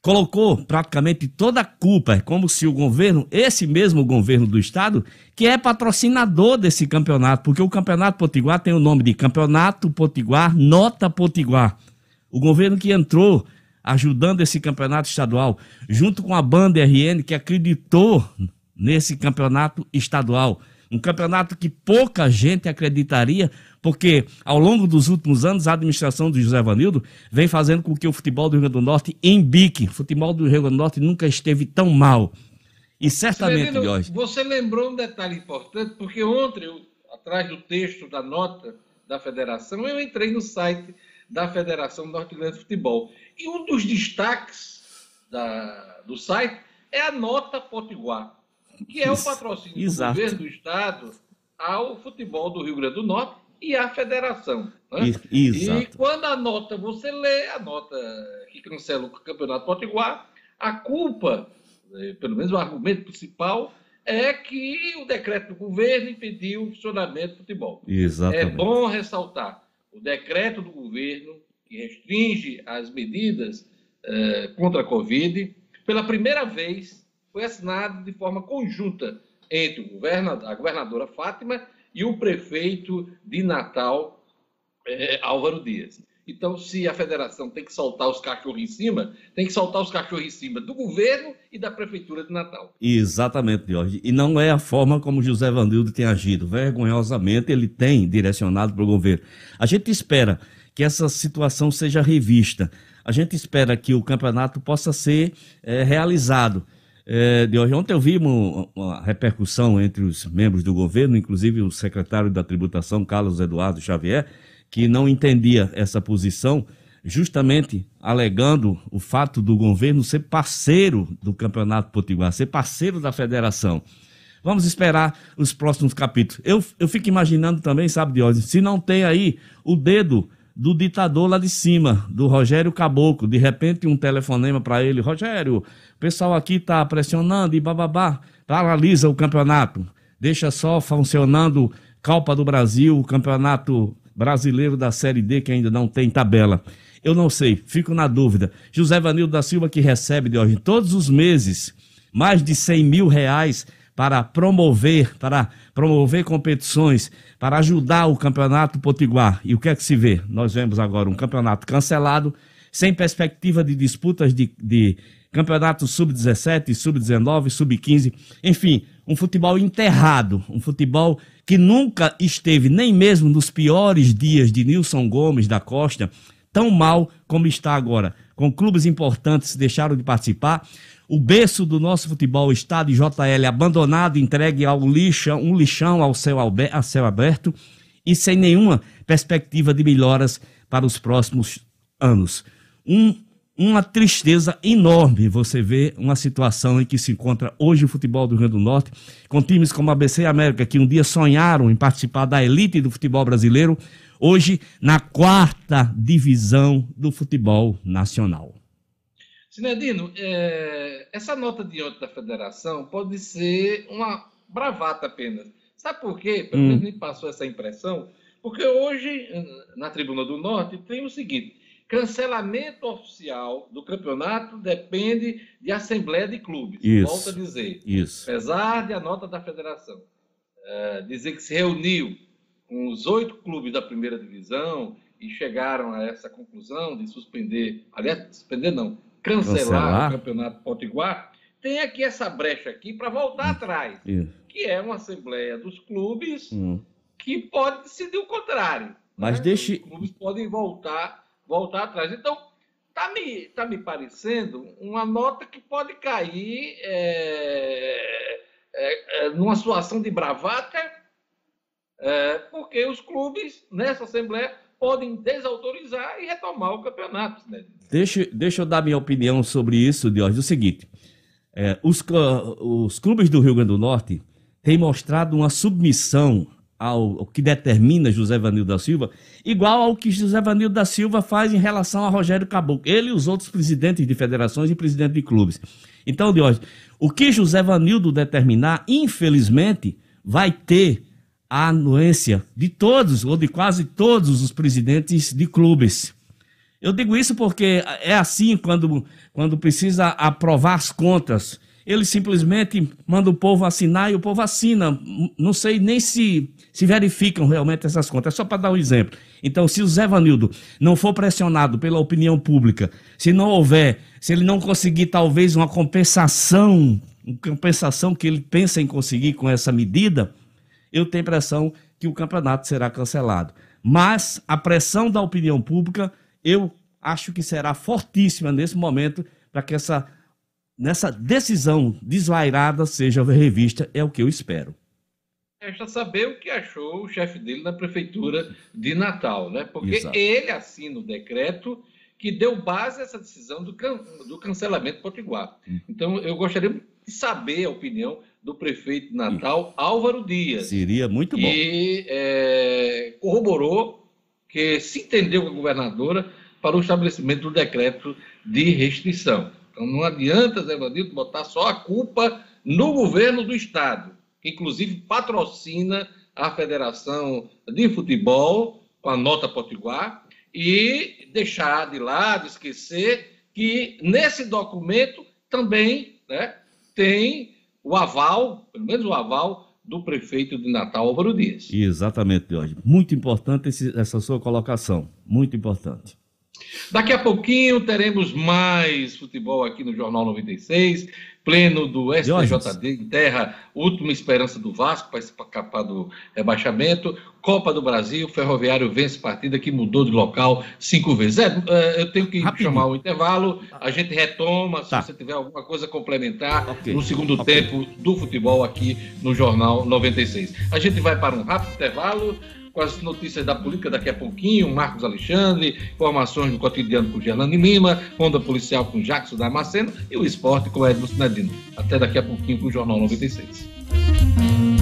colocou praticamente toda a culpa, é como se o governo, esse mesmo governo do estado, que é patrocinador desse campeonato, porque o Campeonato Potiguar tem o nome de Campeonato Potiguar Nota Potiguar. O governo que entrou ajudando esse campeonato estadual, junto com a banda RN, que acreditou nesse campeonato estadual. Um campeonato que pouca gente acreditaria, porque ao longo dos últimos anos a administração do José Vanildo vem fazendo com que o futebol do Rio Grande do Norte embique. O futebol do Rio Grande do Norte nunca esteve tão mal. E certamente, Jorge. Você lembrou um detalhe importante, porque ontem, eu, atrás do texto da nota da federação, eu entrei no site da Federação Norte-Grande de Futebol. E um dos destaques da, do site é a nota Potiguar, que é o patrocínio Exato. do governo do Estado ao futebol do Rio Grande do Norte e à federação. Né? Exato. E quando a nota, você lê a nota que cancela o Campeonato Potiguar, a culpa, eh, pelo menos o argumento principal, é que o decreto do governo impediu o funcionamento do futebol. Exatamente. É bom ressaltar o decreto do governo que restringe as medidas eh, contra a Covid, pela primeira vez foi assinado de forma conjunta entre governador, a governadora Fátima e o prefeito de Natal, é, Álvaro Dias. Então, se a federação tem que soltar os cachorros em cima, tem que soltar os cachorros em cima do governo e da prefeitura de Natal. Exatamente, Jorge. E não é a forma como José Vanildo tem agido. Vergonhosamente, ele tem direcionado para o governo. A gente espera que essa situação seja revista. A gente espera que o campeonato possa ser é, realizado. É, de hoje, ontem eu vi uma, uma, repercussão entre os membros do governo, inclusive o secretário da tributação, Carlos Eduardo Xavier, que não entendia essa posição, justamente alegando o fato do governo ser parceiro do Campeonato Potiguar, ser parceiro da federação. Vamos esperar os próximos capítulos. Eu, eu fico imaginando também, sabe, Diógenes, se não tem aí o dedo do ditador lá de cima, do Rogério Caboclo. De repente, um telefonema para ele: Rogério, o pessoal aqui está pressionando e bababá, paralisa o campeonato, deixa só funcionando Copa do Brasil, o campeonato brasileiro da Série D, que ainda não tem tabela. Eu não sei, fico na dúvida. José Vanildo da Silva, que recebe de hoje todos os meses mais de 100 mil reais para promover, para promover competições, para ajudar o campeonato potiguar. E o que é que se vê? Nós vemos agora um campeonato cancelado, sem perspectiva de disputas de, de campeonato sub-17, sub-19, sub-15, enfim, um futebol enterrado, um futebol que nunca esteve nem mesmo nos piores dias de Nilson Gomes da Costa, tão mal como está agora. Com clubes importantes que deixaram de participar, o berço do nosso futebol, o estádio JL, abandonado, entregue ao lixo, um lixão ao céu, a céu aberto e sem nenhuma perspectiva de melhoras para os próximos anos. Um, uma tristeza enorme você vê uma situação em que se encontra hoje o futebol do Rio Grande do Norte, com times como a BC América, que um dia sonharam em participar da elite do futebol brasileiro, hoje na quarta divisão do futebol nacional. Sinedino, é, essa nota de ontem da federação pode ser uma bravata apenas. Sabe por quê? Pelo menos hum. me passou essa impressão. Porque hoje, na Tribuna do Norte, tem o seguinte: cancelamento oficial do campeonato depende de assembleia de clubes. Isso. Volto a dizer. Isso. Apesar de a nota da federação é, dizer que se reuniu com os oito clubes da primeira divisão e chegaram a essa conclusão de suspender, aliás, suspender não, cancelar, cancelar. o Campeonato Potiguar, tem aqui essa brecha aqui para voltar atrás, Isso. que é uma assembleia dos clubes hum. que pode decidir o contrário. Mas né? deixe... Os clubes podem voltar, voltar atrás. Então, tá me, tá me parecendo uma nota que pode cair é, é, é, numa situação de bravata, é, porque os clubes, nessa assembleia, podem desautorizar e retomar o campeonato. Né? Deixa, deixa eu dar minha opinião sobre isso, Diógenes. O seguinte, é, os, os clubes do Rio Grande do Norte têm mostrado uma submissão ao, ao, que determina José Vanildo da Silva, igual ao que José Vanildo da Silva faz em relação a Rogério Caboclo, ele e os outros presidentes de federações e presidentes de clubes. Então, Diógenes, o que José Vanildo determinar, infelizmente, vai ter a anuência de todos, ou de quase todos os presidentes de clubes. Eu digo isso porque é assim quando, quando precisa aprovar as contas. Ele simplesmente manda o povo assinar e o povo assina. Não sei nem se, se verificam realmente essas contas. É só para dar um exemplo. Então, se o Zé Vanildo não for pressionado pela opinião pública, se não houver, se ele não conseguir talvez uma compensação, uma compensação que ele pensa em conseguir com essa medida, eu tenho a impressão que o campeonato será cancelado. Mas a pressão da opinião pública, eu acho que será fortíssima nesse momento para que essa nessa decisão desvairada seja revista, é o que eu espero. Resta saber o que achou o chefe dele na prefeitura de Natal, né? Porque Exato. ele assina o decreto que deu base a essa decisão do, can do cancelamento potiguar. Hum. Então, eu gostaria de saber a opinião do prefeito de Natal, Álvaro Dias. Seria muito bom. E é, corroborou que se entendeu com a governadora para o estabelecimento do decreto de restrição. Então não adianta, Zé Vanildo, botar só a culpa no governo do Estado, inclusive patrocina a Federação de Futebol com a nota potiguar, e deixar de lado, esquecer que nesse documento também né, tem o aval, pelo menos o aval, do prefeito de Natal, Álvaro Dias. Exatamente, Jorge. Muito importante esse, essa sua colocação. Muito importante. Daqui a pouquinho teremos mais futebol aqui no Jornal 96, pleno do STJD em terra, última esperança do Vasco para escapar do rebaixamento, Copa do Brasil, Ferroviário vence partida que mudou de local cinco vezes. É, é eu tenho que Rapidinho. chamar o intervalo, a gente retoma, se tá. você tiver alguma coisa a complementar okay. no segundo okay. tempo do futebol aqui no Jornal 96. A gente vai para um rápido intervalo, com as notícias da política daqui a pouquinho, Marcos Alexandre, informações do cotidiano com Gerlane Lima, Ronda Policial com Jackson Damasceno e o esporte com Edmo Sinadino. Até daqui a pouquinho com o Jornal 96.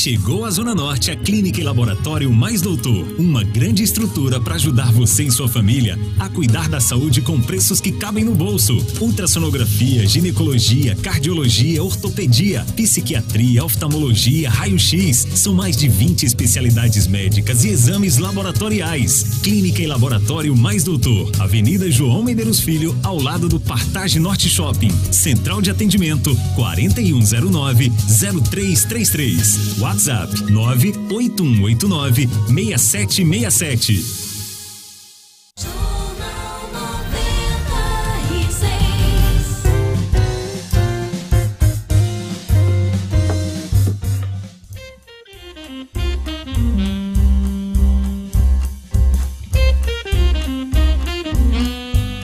Chegou à Zona Norte a Clínica e Laboratório Mais Doutor, uma grande estrutura para ajudar você e sua família a cuidar da saúde com preços que cabem no bolso. Ultrassonografia, ginecologia, cardiologia, ortopedia, psiquiatria, oftalmologia, raio-x. São mais de 20 especialidades médicas e exames laboratoriais. Clínica e Laboratório Mais Doutor, Avenida João Medeiros Filho, ao lado do Partage Norte Shopping. Central de atendimento 4109 0333. WhatsApp 98189 6767.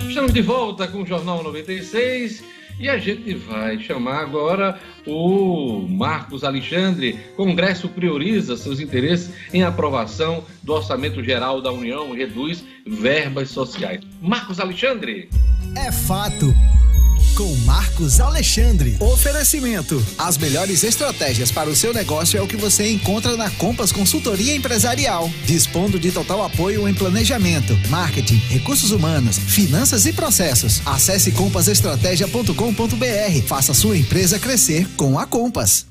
Estamos de volta com o Jornal 96 e a gente vai chamar agora o Marcos Alexandre. Congresso prioriza seus interesses em aprovação do Orçamento Geral da União e reduz verbas sociais. Marcos Alexandre. É fato com Marcos Alexandre. Oferecimento: as melhores estratégias para o seu negócio é o que você encontra na Compass Consultoria Empresarial, dispondo de total apoio em planejamento, marketing, recursos humanos, finanças e processos. Acesse compassestratégia.com.br. Faça sua empresa crescer com a Compass.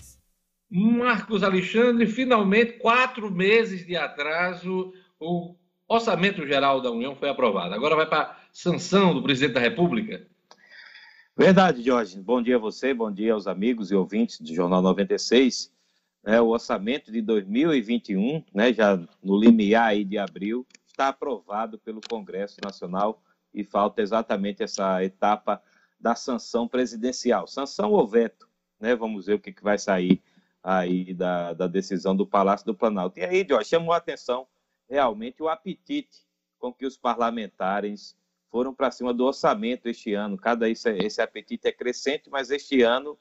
Marcos Alexandre, finalmente, quatro meses de atraso, o Orçamento Geral da União foi aprovado. Agora vai para sanção do presidente da República. Verdade, Jorge. Bom dia a você, bom dia aos amigos e ouvintes do Jornal 96. É, o orçamento de 2021, né, já no limiar aí de abril, está aprovado pelo Congresso Nacional e falta exatamente essa etapa da sanção presidencial. Sanção ou veto, né? Vamos ver o que, que vai sair aí da, da decisão do Palácio do Planalto. E aí, Jorge, chamou a atenção realmente o apetite com que os parlamentares foram para cima do orçamento este ano. Cada esse, esse apetite é crescente, mas este ano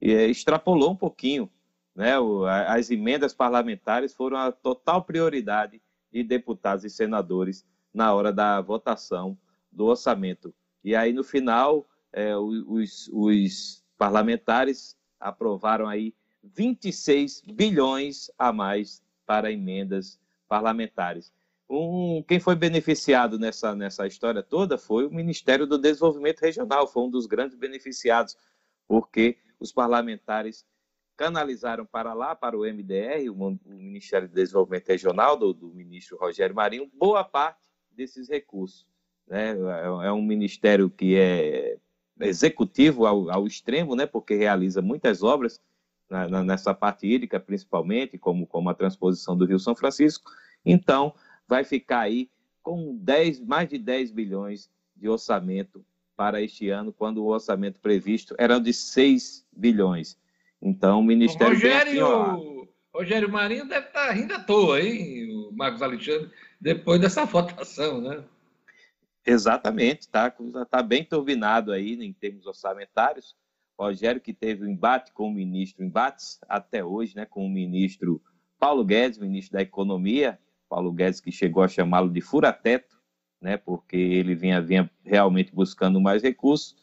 é, extrapolou um pouquinho. Né? O, as emendas parlamentares foram a total prioridade de deputados e senadores na hora da votação do orçamento. E aí, no final, é, os, os parlamentares aprovaram aí 26 bilhões a mais para emendas parlamentares. Um, quem foi beneficiado nessa, nessa história toda foi o Ministério do Desenvolvimento Regional, foi um dos grandes beneficiados, porque os parlamentares canalizaram para lá, para o MDR, o, Ministério do Desenvolvimento Regional, do, do, ministro Rogério Marinho, boa parte desses recursos. Né? É, é um ministério que é executivo ao, ao extremo, né? porque realiza muitas obras na, nessa parte hídrica, principalmente, como, como a transposição do Rio São Francisco. Então, vai ficar aí com 10, mais de 10 bilhões de orçamento para este ano, quando o orçamento previsto era de 6 bilhões. Então, o Ministério. O Rogério, Rogério Marinho deve estar tá rindo à toa, hein, o Marcos Alexandre, depois dessa votação, né? Exatamente, está tá bem turbinado aí em termos orçamentários. Rogério, que teve um embate com o ministro, embates até hoje, né, com o ministro Paulo Guedes, ministro da Economia, Paulo Guedes, que chegou a chamá-lo de fura-teto, né, porque ele vinha, vinha realmente buscando mais recursos.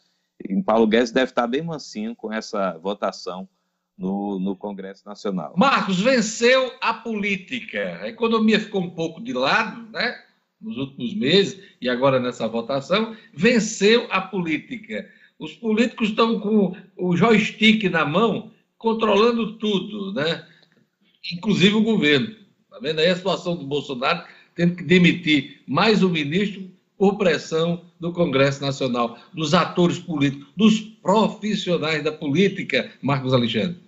E Paulo Guedes deve estar bem mansinho com essa votação no, no Congresso Nacional. Marcos, venceu a política. A economia ficou um pouco de lado, né? Nos últimos meses e agora nessa votação, venceu a política. Os políticos estão com o joystick na mão, controlando tudo, né? Inclusive o governo. Está vendo aí a situação do Bolsonaro? tendo que demitir mais um ministro por pressão do Congresso Nacional, dos atores políticos, dos profissionais da política, Marcos Alexandre.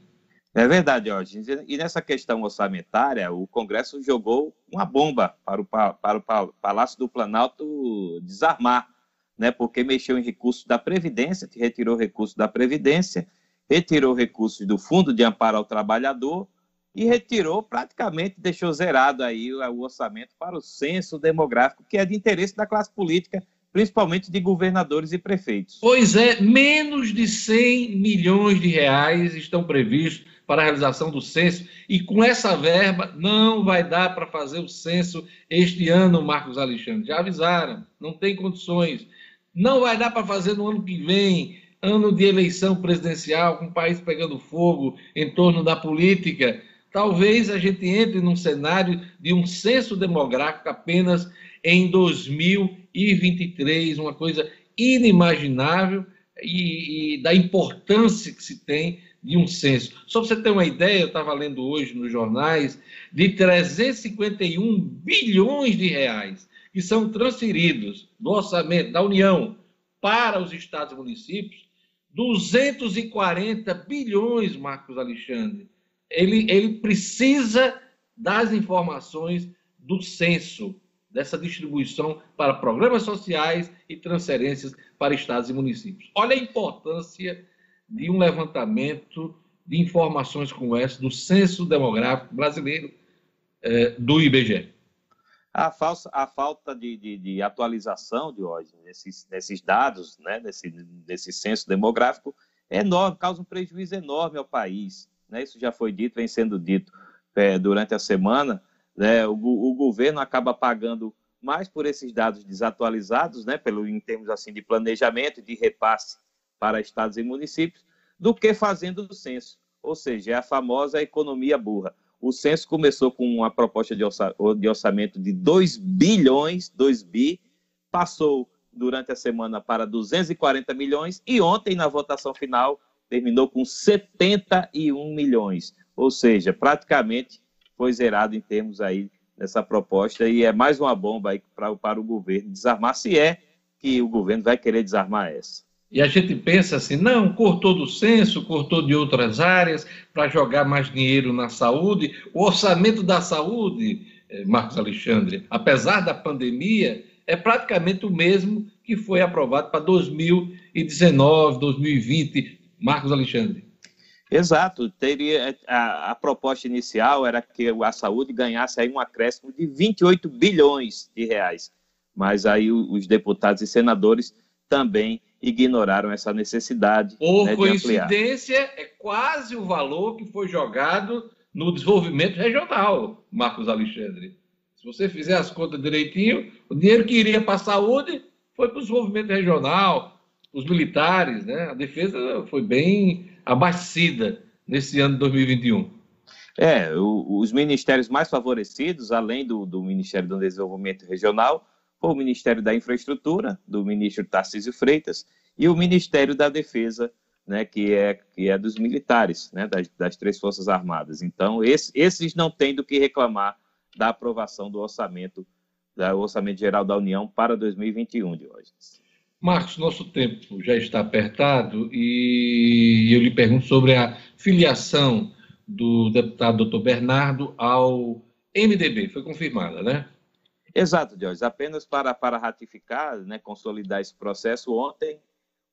É verdade, Jorge. E nessa questão orçamentária, o Congresso jogou uma bomba para o, para o Palácio do Planalto desarmar, né? porque mexeu em recursos da Previdência, retirou recursos da Previdência, retirou recursos do Fundo de Amparo ao Trabalhador e retirou praticamente, deixou zerado aí o orçamento para o censo demográfico, que é de interesse da classe política, principalmente de governadores e prefeitos. Pois é, menos de 100 milhões de reais estão previstos para a realização do censo, e com essa verba não vai dar para fazer o censo este ano, Marcos Alexandre. Já avisaram, não tem condições. Não vai dar para fazer no ano que vem, ano de eleição presidencial, com o país pegando fogo em torno da política. Talvez a gente entre num cenário de um censo demográfico apenas em 2023, uma coisa inimaginável e, e da importância que se tem de um censo. Só para você ter uma ideia, eu estava lendo hoje nos jornais, de 351 bilhões de reais que são transferidos do orçamento da União para os estados e municípios, 240 bilhões, Marcos Alexandre. Ele, ele precisa das informações do censo, dessa distribuição para programas sociais e transferências para estados e municípios. Olha a importância de um levantamento de informações como essa do Censo Demográfico Brasileiro eh, do IBGE. A, falsa, a falta de, de, de, atualização de hoje nesses dados, né, nesse, nesse censo demográfico, é enorme, causa um prejuízo enorme ao país. Né? Isso já foi dito, vem sendo dito é, durante a semana. Né? O, o, governo acaba pagando mais por esses dados desatualizados, né, pelo, em termos assim de planejamento de repasse para estados e municípios, do que fazendo o censo. Ou seja, é a famosa economia burra. O censo começou com uma proposta de orçamento de 2 bilhões, 2 bi, passou durante a semana para 240 milhões e ontem, na votação final, terminou com 71 milhões. Ou seja, praticamente foi zerado em termos aí dessa proposta e é mais uma bomba aí para, para o governo desarmar, se é que o governo vai querer desarmar essa. E a gente pensa assim, não, cortou do censo, cortou de outras áreas para jogar mais dinheiro na saúde. O orçamento da saúde, eh, Marcos Alexandre, apesar da pandemia, é praticamente o mesmo que foi aprovado para 2019, 2020. Marcos Alexandre. Exato, teria a, a, proposta inicial era que a saúde ganhasse aí um acréscimo de 28 bilhões de reais, mas aí os deputados e senadores também ignoraram essa necessidade. Por né, coincidência, é quase o valor que foi jogado no desenvolvimento regional, Marcos Alexandre. Se você fizer as contas direitinho, o dinheiro que iria para a saúde foi para o desenvolvimento regional, os militares, né? A defesa foi bem abastecida nesse ano de 2021. É, o, os ministérios mais favorecidos, além do, do Ministério do Desenvolvimento Regional, foi o Ministério da Infraestrutura, do ministro Tarcísio Freitas, e o Ministério da Defesa, né, que, é, que é dos militares, né, das, das três Forças Armadas. Então, esse, esses não têm do que reclamar da aprovação do orçamento, do Orçamento Geral da União para 2021, de hoje. Marcos, nosso tempo já está apertado e eu lhe pergunto sobre a filiação do deputado doutor Bernardo ao MDB. Foi confirmada, né? Exato, Jorge. Apenas para, para ratificar, né, consolidar esse processo, ontem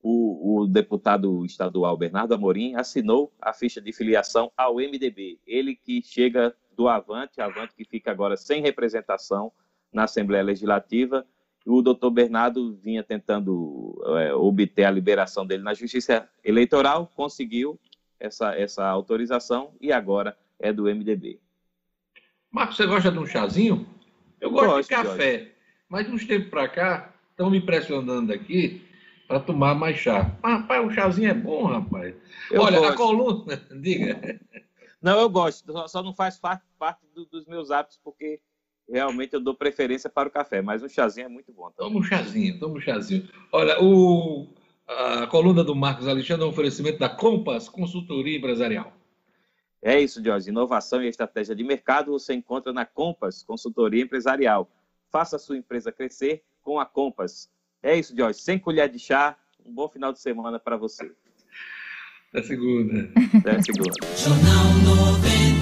o, o, deputado estadual Bernardo Amorim assinou a ficha de filiação ao MDB. Ele que chega do Avante, Avante que fica agora sem representação na Assembleia Legislativa. O doutor Bernardo vinha tentando é, obter a liberação dele na Justiça Eleitoral, conseguiu essa, essa autorização e agora é do MDB. Marcos, você gosta de um chazinho? Eu gosto, gosto de café, Jorge. mas de uns tempos para cá estão me impressionando aqui para tomar mais chá. Mas, rapaz, o chazinho é bom, rapaz. Eu Olha, gosto. a coluna, diga. Não, eu gosto, só não faz parte, parte do, dos meus hábitos, porque realmente eu dou preferência para o café, mas o chazinho é muito bom. Toma um chazinho, toma um chazinho. Olha, o, a coluna do Marcos Alexandre é um oferecimento da Compass Consultoria Empresarial. É isso, Jorge. Inovação e estratégia de mercado você encontra na Compass Consultoria Empresarial. faça a sua empresa crescer com a Compass. É isso, Jorge. Sem colher de chá, um bom final de semana para você. Até segunda. Até segunda. Jornal 96.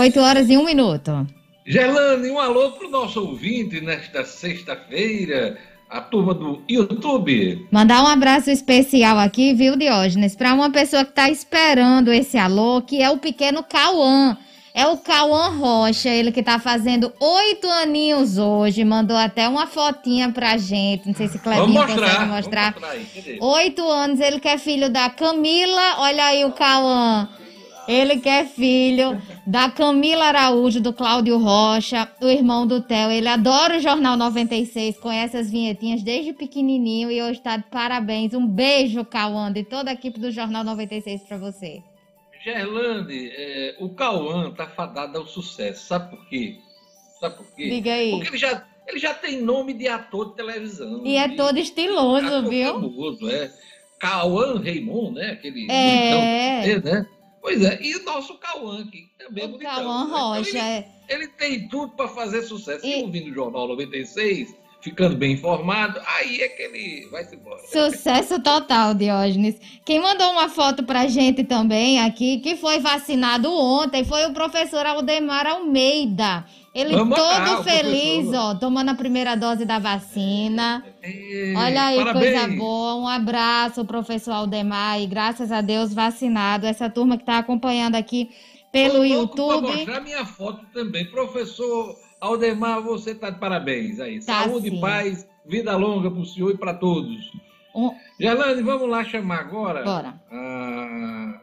8 horas e um minuto. Gelane, um alô para o nosso ouvinte nesta sexta-feira, a turma do YouTube. Mandar um abraço especial aqui, viu, Diógenes, para uma pessoa que está esperando esse alô, que é o pequeno Cauã. É o Cauã Rocha, ele que tá fazendo oito aninhos hoje, mandou até uma fotinha pra gente, não sei se Clevinho Vamos mostrar, consegue vamos mostrar. Oito anos, ele que é filho da Camila, olha aí o Cauã. Ele que é filho da Camila Araújo, do Cláudio Rocha, o irmão do Theo. Ele adora o Jornal 96, conhece as vinhetinhas desde pequenininho e hoje tá de parabéns. Um beijo, Cauã, de toda a equipe do Jornal 96 pra você. Gerlane, é, o Cauã tá fadado ao sucesso. Sabe por quê? Sabe por quê? Diga aí. Porque ele já, ele já tem nome de ator de televisão. E é de todo estiloso, viu? famoso, é. Cauã Raymond, né? Aquele É. bonitão, né? Pois é, e o nosso Cauã, que também é O bonitão. Cauã né? Então, Rocha, é. Ele tem tudo para fazer sucesso. E E- ouvindo o Jornal 96, ficando bem informado, aí é que ele vai se embora. Sucesso total, Diógenes. Quem mandou uma foto pra gente também aqui, que foi vacinado ontem, foi o professor Aldemar Almeida. Ele Vamos todo o feliz, professor. ó, tomando a primeira dose da vacina. E- Olha aí, parabéns. coisa boa. Um abraço, professor Aldemar, e graças a Deus vacinado. Essa turma que tá acompanhando aqui pelo Tô YouTube. mostrar minha foto também. Professor Aldemar, você tá de parabéns aí. Tá Saúde, sim. paz, vida longa pro senhor e para todos. Um- Gelane, vamos lá chamar agora. Bora. ah,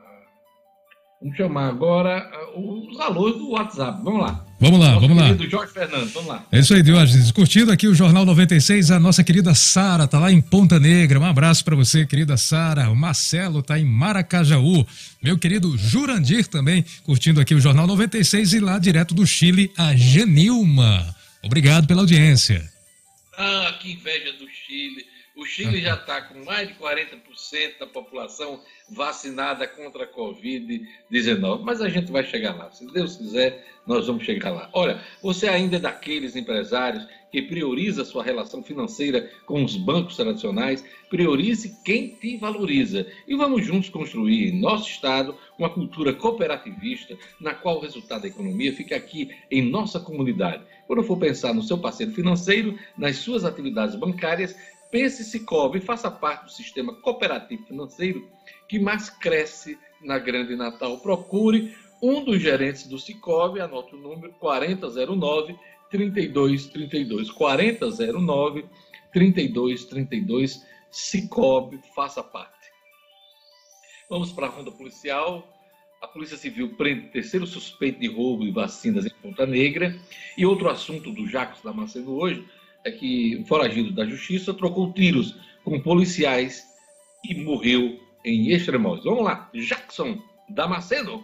vamos chamar agora os alôs do WhatsApp. Vamos lá. Vamos lá, Nosso vamos lá. querido Jorge Fernando, vamos lá. É isso aí, Diógenes. Curtindo aqui o Jornal 96, a nossa querida Sara tá lá em Ponta Negra. Um abraço para você, querida Sara. O Marcelo tá em Maracajaú. Meu querido Jurandir também curtindo aqui o Jornal 96 e lá direto do Chile, a Genilma. Obrigado pela audiência. Ah, que inveja do Chile. O Chile já está com mais de 40% da população vacinada contra a Covid-19. Mas a gente vai chegar lá. Se Deus quiser, nós vamos chegar lá. Olha, você ainda é daqueles empresários que prioriza sua relação financeira com os bancos tradicionais, priorize quem te valoriza. E vamos juntos construir em nosso Estado uma cultura cooperativista na qual o resultado da economia fica aqui em nossa comunidade. Quando for pensar no seu parceiro financeiro, nas suas atividades bancárias, pense Cicobi e faça parte do sistema cooperativo financeiro que mais cresce na Grande Natal. Procure um dos gerentes do Cicobi, anote o número 4009 3232 4009 3232 Cicobi, faça parte. Vamos para a ronda policial. A Polícia Civil prende terceiro suspeito de roubo de vacinas em Ponta Negra. E outro assunto do Jacos Damasceno hoje é que o foragido da Justiça trocou tiros com policiais e morreu em Extremóis. Vamos lá, Jackson Damasceno.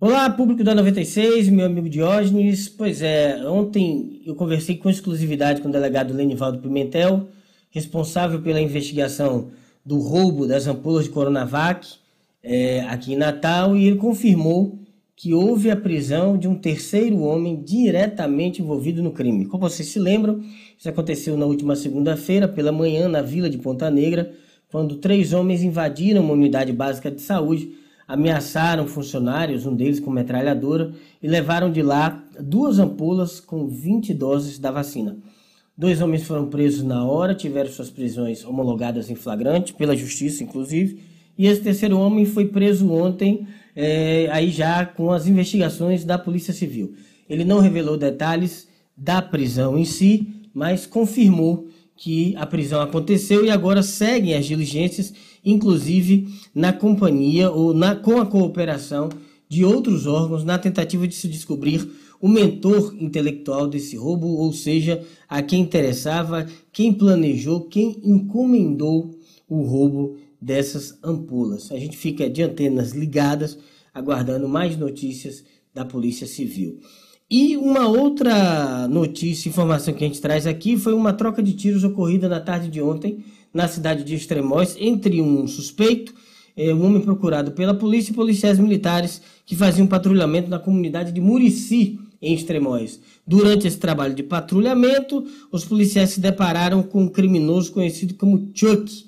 Olá, público da 96, meu amigo Diógenes. Pois é, ontem eu conversei com exclusividade com o delegado Lenivaldo Pimentel, responsável pela investigação do roubo das ampolas de Coronavac é, aqui em Natal, e ele confirmou que houve a prisão de um terceiro homem diretamente envolvido no crime. Como vocês se lembram, isso aconteceu na última segunda-feira, pela manhã, na vila de Ponta Negra, quando três homens invadiram uma unidade básica de saúde ameaçaram funcionários, um deles com metralhadora, e levaram de lá duas ampolas com 20 doses da vacina. Dois homens foram presos na hora, tiveram suas prisões homologadas em flagrante, pela justiça inclusive, e esse terceiro homem foi preso ontem, é, aí já com as investigações da Polícia Civil. Ele não revelou detalhes da prisão em si, mas confirmou que a prisão aconteceu e agora seguem as diligências, inclusive na companhia ou na, com a cooperação de outros órgãos na tentativa de se descobrir o mentor intelectual desse roubo, ou seja, a quem interessava, quem planejou, quem encomendou o roubo dessas ampulas. A gente fica de antenas ligadas, aguardando mais notícias da Polícia Civil. E uma outra notícia, informação que a gente traz aqui foi uma troca de tiros ocorrida na tarde de ontem na cidade de Extremóis entre um suspeito, eh, um homem procurado pela polícia e policiais militares que faziam patrulhamento na comunidade de Murici, em Extremóis. Durante esse trabalho de patrulhamento, os policiais se depararam com um criminoso conhecido como Chuck,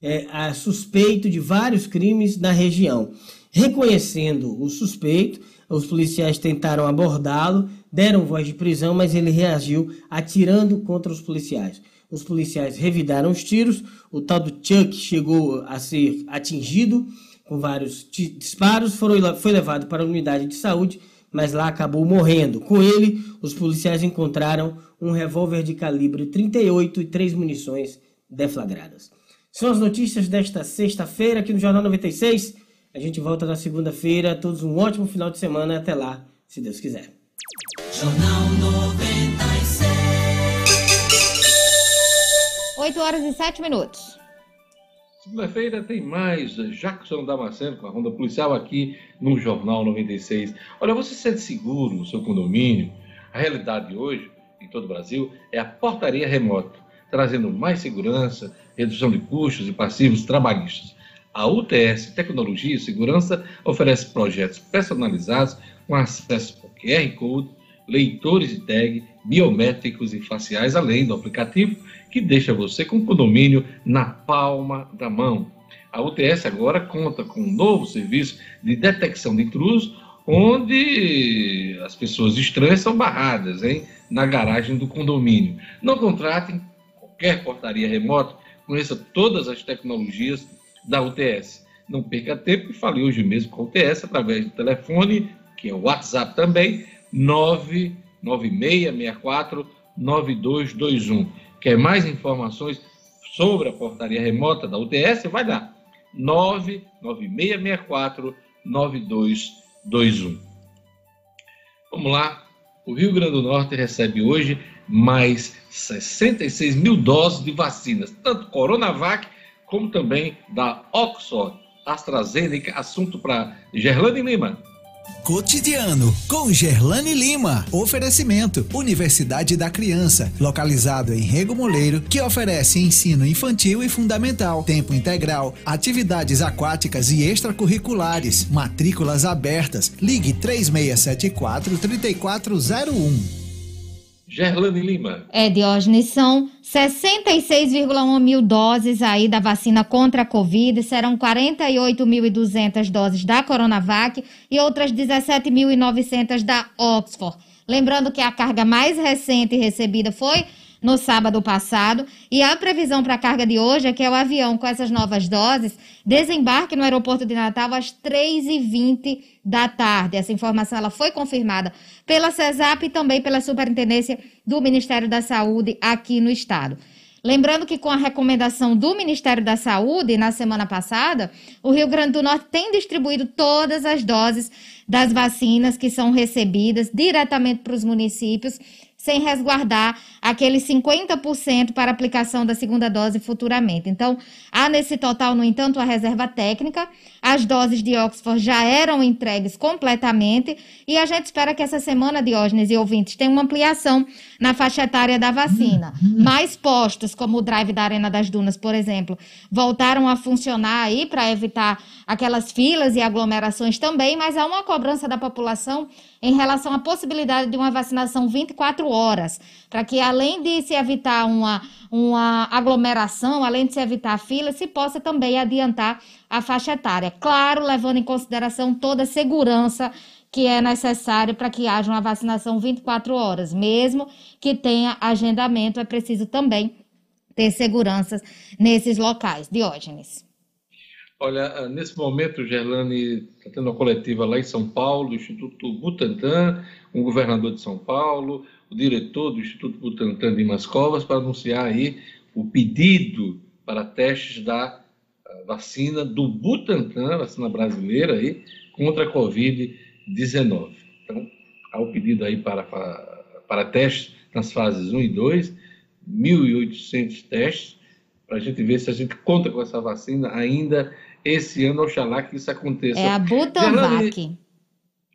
é, suspeito de vários crimes na região. Reconhecendo o suspeito, os policiais tentaram abordá-lo, deram voz de prisão, mas ele reagiu atirando contra os policiais. Os policiais revidaram os tiros, o tal do Chuck chegou a ser atingido com vários disparos, foram, foi levado para a unidade de saúde, mas lá acabou morrendo. Com ele, os policiais encontraram um revólver de calibre 38 e três munições deflagradas. São as notícias desta sexta-feira aqui no Jornal 96. A gente volta na segunda-feira. Todos um ótimo final de semana. Até lá, se Deus quiser. Jornal 96. 8 horas e 7 minutos. Segunda-feira tem mais Jackson Damasceno com a Ronda Policial aqui no Jornal 96. Olha, você se sente seguro no seu condomínio? A realidade hoje, em todo o Brasil, é a portaria remota, trazendo mais segurança, redução de custos e passivos trabalhistas. A UTS Tecnologia e Segurança oferece projetos personalizados com acesso por QR Code, leitores de tag, biométricos e faciais, além do aplicativo que deixa você com o condomínio na palma da mão. A UTS agora conta com um novo serviço de detecção de intrusos, onde as pessoas estranhas são barradas hein, na garagem do condomínio. Não contratem qualquer portaria remota, conheça todas as tecnologias da UTS. Não perca tempo e fale hoje mesmo com a UTS através do telefone, que é o WhatsApp também, 99664 9221. Quer mais informações sobre a portaria remota da UTS? Vai lá, 99664 9221. Vamos lá, o Rio Grande do Norte recebe hoje mais 66 mil doses de vacinas, tanto Coronavac como também da Oxford AstraZeneca. Assunto para Gerlane Lima. Cotidiano com Gerlane Lima. Oferecimento: Universidade da Criança, localizado em Rego Moleiro, que oferece ensino infantil e fundamental, tempo integral, atividades aquáticas e extracurriculares, matrículas abertas. Ligue 3674 3401. Gerlane Lima. É, Diógenes, são 66,1 mil doses aí da vacina contra a Covid, serão 48.200 doses da Coronavac e outras 17.900 da Oxford. Lembrando que a carga mais recente recebida foi no sábado passado. E a previsão para a carga de hoje é que o avião com essas novas doses desembarque no aeroporto de Natal às 3h20 da tarde. Essa informação ela foi confirmada pela CESAP e também pela Superintendência do Ministério da Saúde aqui no estado. Lembrando que com a recomendação do Ministério da Saúde na semana passada, o Rio Grande do Norte tem distribuído todas as doses das vacinas que são recebidas diretamente para os municípios sem resguardar aqueles 50% para aplicação da segunda dose futuramente. Então, há nesse total, no entanto, a reserva técnica. As doses de Oxford já eram entregues completamente e a gente espera que essa semana, Diógenes e ouvintes, tenha uma ampliação na faixa etária da vacina. Mais postos, como o drive da Arena das Dunas, por exemplo, voltaram a funcionar aí para evitar aquelas filas e aglomerações também, mas há uma cobrança da população em relação à possibilidade de uma vacinação 24 horas, para que além de se evitar uma, uma aglomeração, além de se evitar fila, se possa também adiantar a faixa etária. Claro, levando em consideração toda a segurança que é necessária para que haja uma vacinação 24 horas. Mesmo que tenha agendamento, é preciso também ter seguranças nesses locais. Diógenes. Olha, ah, nesse momento, Gerlane está tendo uma coletiva lá em São Paulo, Instituto Butantan, o governador de São Paulo, o diretor do Instituto Butantan de Mascovas, para anunciar aí o pedido para testes da vacina do Butantan, vacina brasileira aí, contra a Covid-19. Então, há o pedido aí para, para, para testes nas fases 1 e 2, 1.800 testes, para a gente ver se a gente conta com essa vacina ainda esse ano, oxalá que isso aconteça. É a Butanvac.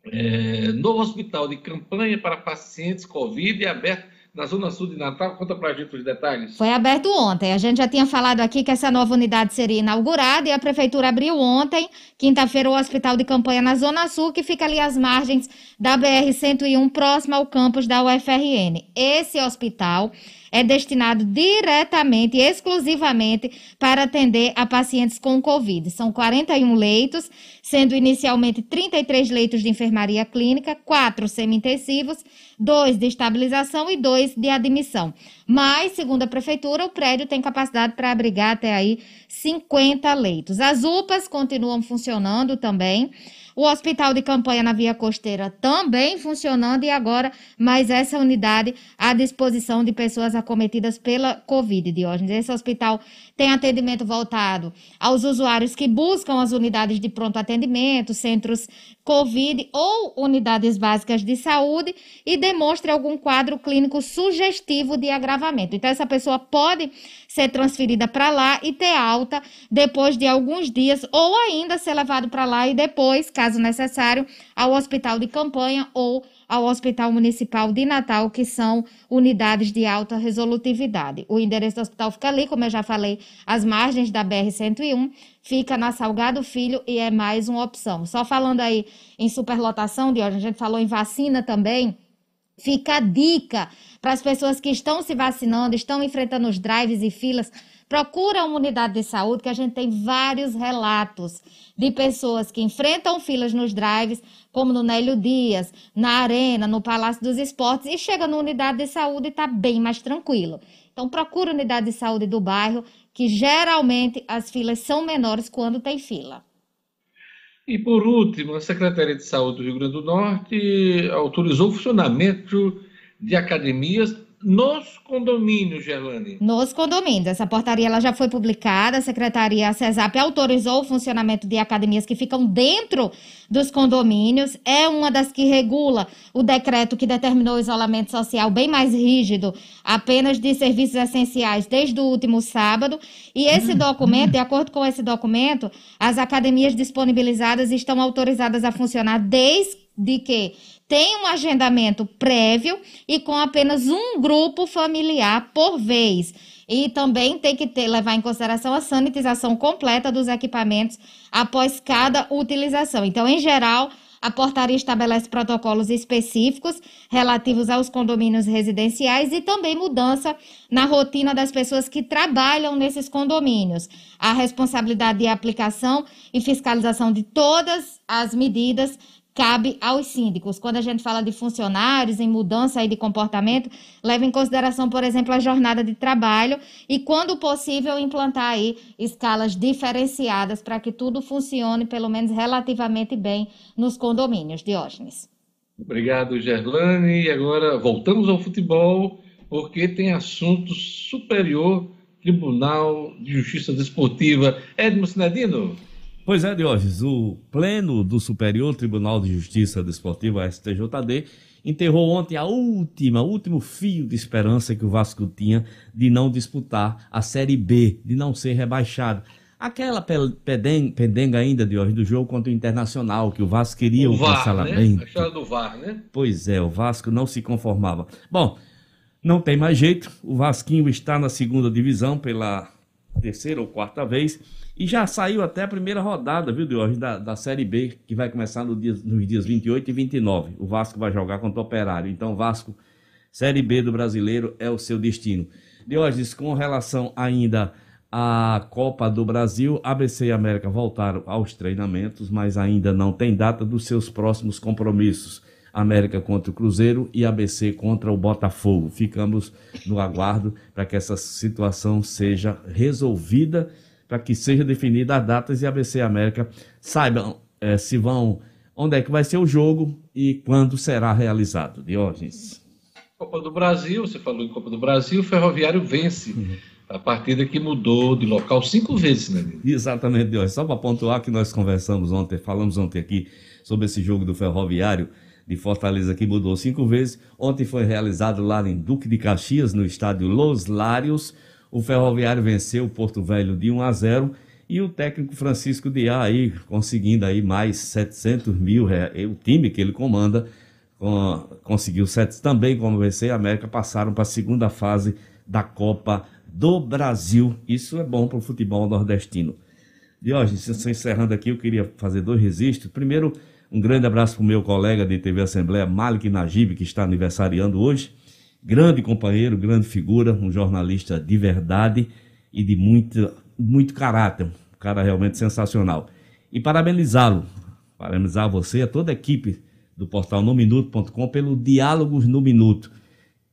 É, novo hospital de campanha para pacientes Covid é aberto na Zona Sul de Natal. Conta para a gente os detalhes. Foi aberto ontem. A gente já tinha falado aqui que essa nova unidade seria inaugurada e a Prefeitura abriu ontem, quinta-feira, o hospital de campanha na Zona Sul, que fica ali às margens da BR-101, próximo ao campus da UFRN. Esse hospital é destinado diretamente e exclusivamente para atender a pacientes com Covid. São 41 leitos, sendo inicialmente 33 leitos de enfermaria clínica, 4 semi-intensivos, 2 de estabilização e 2 de admissão. Mas, segundo a prefeitura, o prédio tem capacidade para abrigar até aí 50 leitos. As UPAs continuam funcionando também. O hospital de campanha na Via Costeira também funcionando e agora mais essa unidade à disposição de pessoas acometidas pela Covid, Diógenes. Esse hospital tem atendimento voltado aos usuários que buscam as unidades de pronto atendimento, centros Covid ou unidades básicas de saúde e demonstre algum quadro clínico sugestivo de agravamento. Então, essa pessoa pode ser transferida para lá e ter alta depois de alguns dias, ou ainda ser levado para lá e depois, caso necessário, ao hospital de campanha ou ao Hospital Municipal de Natal, que são unidades de alta resolutividade. O endereço do hospital fica ali, como eu já falei, às margens da BR-101, fica na Salgado Filho e é mais uma opção. Só falando aí em superlotação, de hoje, a gente falou em vacina também. Fica a dica para as pessoas que estão se vacinando, estão enfrentando os drives e filas. Procura uma unidade de saúde, que a gente tem vários relatos de pessoas que enfrentam filas nos drives, como no Nélio Dias, na Arena, no Palácio dos Esportes, e chega na unidade de saúde e está bem mais tranquilo. Então, procura a unidade de saúde do bairro, que geralmente as filas são menores quando tem fila. E por último, a Secretaria de Saúde do Rio Grande do Norte autorizou o funcionamento de academias nos condomínios, Gerlane. Nos condomínios. Essa portaria ela já foi publicada. A Secretaria CESAP autorizou o funcionamento de academias que ficam dentro dos condomínios. É uma das que regula o decreto que determinou o isolamento social bem mais rígido, apenas de serviços essenciais, desde o último sábado. E esse documento, de acordo com esse documento, as academias disponibilizadas estão autorizadas a funcionar desde que tem um agendamento prévio e com apenas um grupo familiar por vez. E também tem que ter, levar em consideração a sanitização completa dos equipamentos após cada utilização. Então, em geral, a portaria estabelece protocolos específicos relativos aos condomínios residenciais e também mudança na rotina das pessoas que trabalham nesses condomínios. A responsabilidade de aplicação e fiscalização de todas as medidas cabe aos síndicos. Quando a gente fala de funcionários, em mudança aí de comportamento, leva em consideração, por exemplo, a jornada de trabalho e, quando possível, implantar aí escalas diferenciadas para que tudo funcione, pelo menos relativamente bem, nos condomínios. Diógenes. Obrigado, Gerlane. E agora voltamos ao futebol, porque tem assunto superior Tribunal de Justiça Desportiva. Edmo Sinedino. Pois é, Diógenes, o Pleno do Superior Tribunal de Justiça Desportiva, STJD, enterrou ontem a última, último fio de esperança que o Vasco tinha de não disputar a Série B, de não ser rebaixado. Aquela pendenga ainda, Diógenes, do jogo contra o Internacional, que o Vasco queria o, o VAR, cancelamento. Né? A história do VAR, né? Pois é, o Vasco não se conformava. Bom, não tem mais jeito, o Vasquinho está na segunda divisão pela terceira ou quarta vez e já saiu até a primeira rodada, viu, Diógenes, da, da Série B, que vai começar no dia, nos dias 28 e 29. O Vasco vai jogar contra o Operário. Então, Vasco, Série B do brasileiro, é o seu destino. Diógenes, com relação ainda à Copa do Brasil, ABC e América voltaram aos treinamentos, mas ainda não tem data dos seus próximos compromissos. América contra o Cruzeiro e ABC contra o Botafogo. Ficamos no aguardo para que essa situação seja resolvida para que seja definida as datas e a ABC América saibam é, se vão, onde é que vai ser o jogo e quando será realizado. Diógenes. Copa do Brasil, você falou em Copa do Brasil, o Ferroviário vence. Uhum. A partida que mudou de local cinco vezes, né? Exatamente, Diógenes. Só para pontuar que nós conversamos ontem, falamos ontem aqui sobre esse jogo do Ferroviário de Fortaleza, que mudou cinco vezes. Ontem foi realizado lá em Duque de Caxias, no estádio Los Lários. O Ferroviário venceu o Porto Velho de 1 a 0 e o técnico Francisco Diá aí conseguindo aí mais 700 mil reais. O time que ele comanda com, conseguiu sete, também como vencer a América, passaram para a segunda fase da Copa do Brasil. Isso é bom para o futebol nordestino. Diógenes, encerrando aqui, eu queria fazer dois registros. Primeiro, um grande abraço para o meu colega de TV Assembleia, Malik Najib, que está aniversariando hoje. Grande companheiro, grande figura, um jornalista de verdade e de muito, muito caráter. Um cara realmente sensacional. E parabenizá-lo, parabenizar você, a toda a equipe do portal nominuto.com pelo Diálogos no Minuto.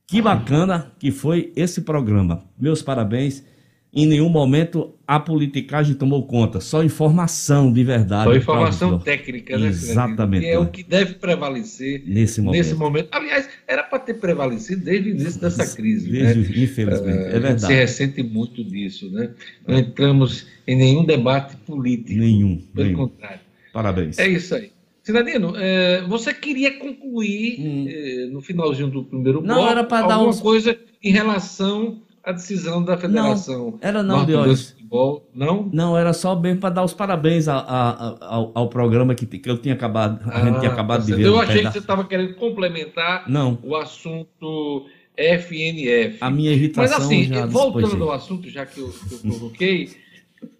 Que bacana que foi esse programa. Meus parabéns em nenhum momento a politicagem tomou conta, só informação de verdade. Só informação técnica, né? Exatamente. É o que deve prevalecer nesse momento. Nesse momento. Aliás, era para ter prevalecido desde o início dessa crise. Desde, né? Infelizmente, é, é verdade. Se ressente muito disso, né? Não entramos em nenhum debate político. Nenhum. Pelo nenhum. contrário. Parabéns. É isso aí. Cidadino, é, você queria concluir hum. é, no finalzinho do primeiro Não, bloco era para dar alguma uns... coisa em relação à decisão da Federação. Não, era não, Deus. Futebol, não? Não, era só bem para dar os parabéns a, a, ao, ao, programa que, que eu tinha acabado, a ah, gente tinha acabado tá de ver. Eu achei que você estava querendo complementar não. o assunto FNF. A minha irritação Mas assim, já voltando ao assunto, já que eu, que eu coloquei,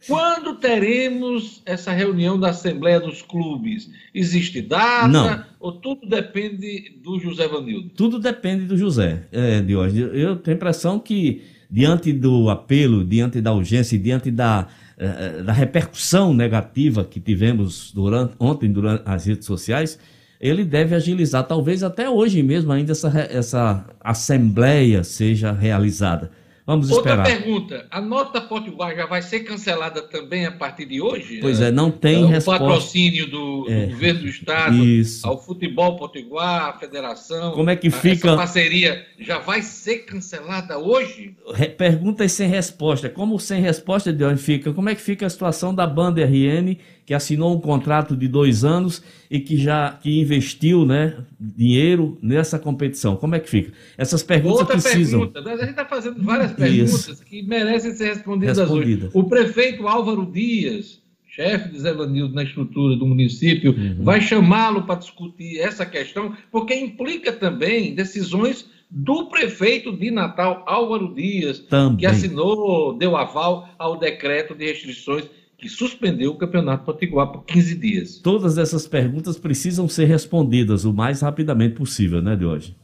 quando teremos essa reunião da Assembleia dos Clubes? Existe data? Não. Ou tudo depende do José Vanildo? Tudo depende do José, é, Diógenes. Eu tenho a impressão que, diante do apelo, diante da urgência diante da, eh, da repercussão negativa que tivemos durante, ontem durante as redes sociais, ele deve agilizar, talvez até hoje mesmo ainda essa, essa assembleia seja realizada. Vamos Outra esperar. pergunta: a nota Potiguar já vai ser cancelada também a partir de hoje? Pois é, não tem o resposta. patrocínio do, do É. governo do estado Isso. ao futebol potiguar, à federação. Como é que fica- Essa parceria já vai ser cancelada hoje? Perguntas sem resposta. Como sem resposta de onde fica? Como é que fica a situação da banda RN, que assinou um contrato de dois anos e que já que investiu né, dinheiro nessa competição? Como é que fica? Essas perguntas Outra precisam. pergunta, a gente está fazendo várias perguntas Isso. que merecem ser respondidas Respondida. hoje. O prefeito Álvaro Dias, chefe de Zé Vanildo na estrutura do município, Uhum. vai chamá-lo para discutir essa questão, porque implica também decisões do prefeito de Natal, Álvaro Dias, Também. que assinou, deu aval ao decreto de restrições que suspendeu o Campeonato Potiguar por 15 dias. Todas essas perguntas precisam ser respondidas o mais rapidamente possível, né, de hoje?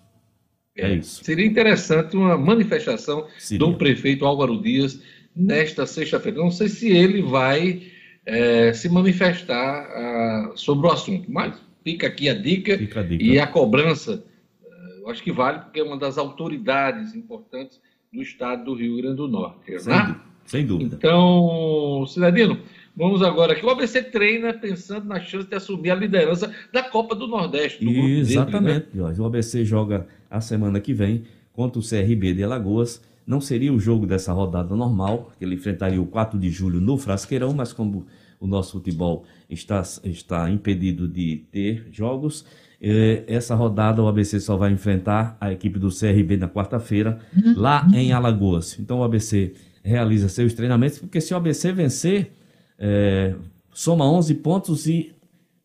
É isso. Seria interessante uma manifestação Seria. do prefeito Álvaro Dias nesta sexta-feira. Não sei se ele vai eh, se manifestar ah, sobre o assunto, mas fica aqui a dica, Fica a dica. e a cobrança. eh, Eu acho que vale porque é uma das autoridades importantes do estado do Rio Grande do Norte. Né? Sem dúvida. Então, Cidadino, vamos agora aqui. O ABC treina pensando na chance de assumir a liderança da Copa do Nordeste. Do grupo dele, né? Exatamente, Jorge. O ABC joga a semana que vem contra o CRB de Alagoas. Não seria o jogo dessa rodada normal, que ele enfrentaria o 4 de julho no Frasqueirão, mas como o nosso futebol está, está impedido de ter jogos, eh, essa rodada o ABC só vai enfrentar a equipe do CRB na quarta-feira, lá em Alagoas. Então o ABC realiza seus treinamentos, porque se o ABC vencer, eh, soma 11 pontos e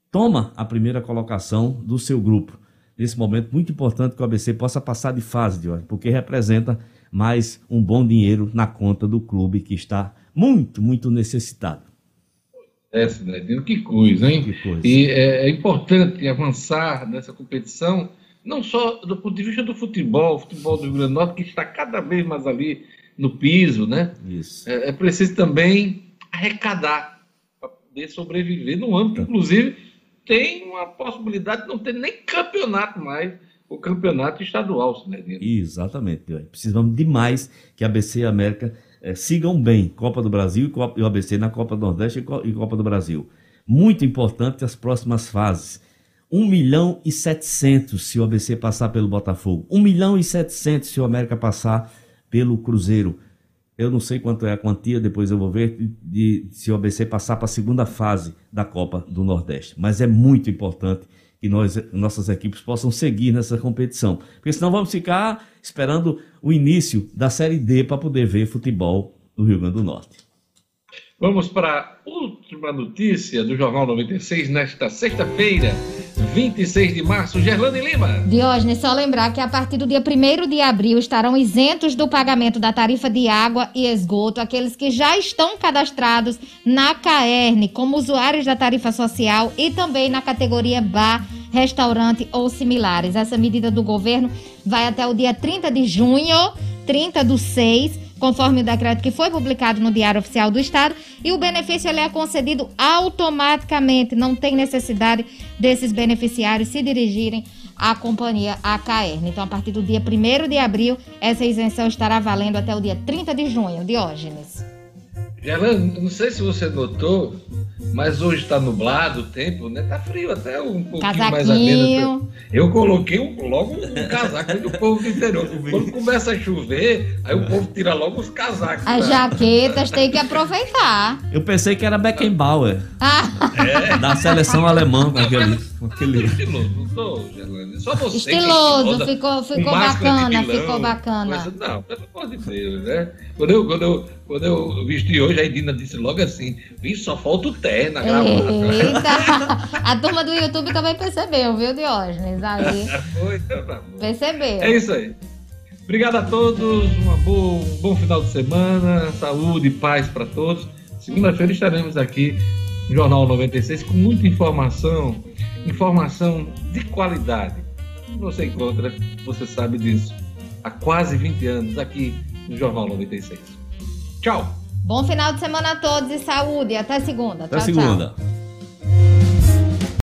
toma a primeira colocação do seu grupo. Nesse momento, muito importante que o ABC possa passar de fase, Diógenes, porque representa mais um bom dinheiro na conta do clube que está muito, muito necessitado. É, Cidadino, que coisa, hein? Que coisa. E é, é importante avançar nessa competição, não só do ponto de vista do futebol, o futebol do Rio Grande do Norte, que está cada vez mais ali no piso, né? Isso. É, é preciso também arrecadar para poder sobreviver no âmbito, inclusive, tem uma possibilidade de não ter nem campeonato mais, o campeonato estadual, Cidadino. Exatamente. Precisamos demais que a ABC e a América eh, sigam bem Copa do Brasil e, o ABC na Copa do Nordeste e, e Copa do Brasil. Muito importante as próximas fases. 1 milhão e 700 se o ABC passar pelo Botafogo. 1 milhão e 700 se o América passar pelo Cruzeiro. Eu não sei quanto é a quantia, depois eu vou ver de, de- se o ABC passar para a segunda fase da Copa do Nordeste. Mas é muito importante que nós, nossas equipes possam seguir nessa competição. Porque senão vamos ficar esperando o início da Série D para poder ver futebol no Rio Grande do Norte. Vamos para a última notícia do Jornal 96 nesta sexta-feira, 26 de março. Gerlane Lima. Diógenes, só lembrar que a partir do dia 1 de abril estarão isentos do pagamento da tarifa de água e esgoto aqueles que já estão cadastrados na CAERN como usuários da tarifa social e também na categoria bar, restaurante ou similares. Essa medida do governo vai até o dia 30 de junho, 30 do 6 conforme o decreto que foi publicado no Diário Oficial do Estado, e o benefício ele é concedido automaticamente, não tem necessidade desses beneficiários se dirigirem à companhia AKR. Então, a partir do dia 1 de abril, essa isenção estará valendo até o dia 30 de junho. Diógenes. Gerlane, não sei se você notou, mas hoje está nublado o tempo, né? Tá frio até um pouquinho mais ameno. Eu coloquei um, logo um casaco do povo do interior. Quando começa a chover, aí o povo tira logo os casacos. As tá? jaquetas tem que aproveitar. Eu pensei que era Beckenbauer, Ah, É. da seleção alemã, com aquele. Aquele... Estiloso, não tô, Gerlane. Só você. que estiloso, ficou, ficou bacana, vilão, ficou bacana. coisa- não, pelo amor de Deus, né? Quando eu, quando, eu, quando eu vesti hoje, a Edina disse logo assim: só falta o terno na gravata. Eita! A turma do YouTube também percebeu, viu, Diógenes? Aí, Foi, percebeu. É isso aí. Obrigado a todos, uma boa, um bom final de semana, saúde e paz para todos. Segunda-feira estaremos aqui no Jornal 96 com muita informação, informação de qualidade. Você encontra, você sabe disso, há quase 20 anos aqui no Jornal 96. Tchau! Bom final de semana a todos e saúde. Até segunda. Até tchau, segunda. tchau.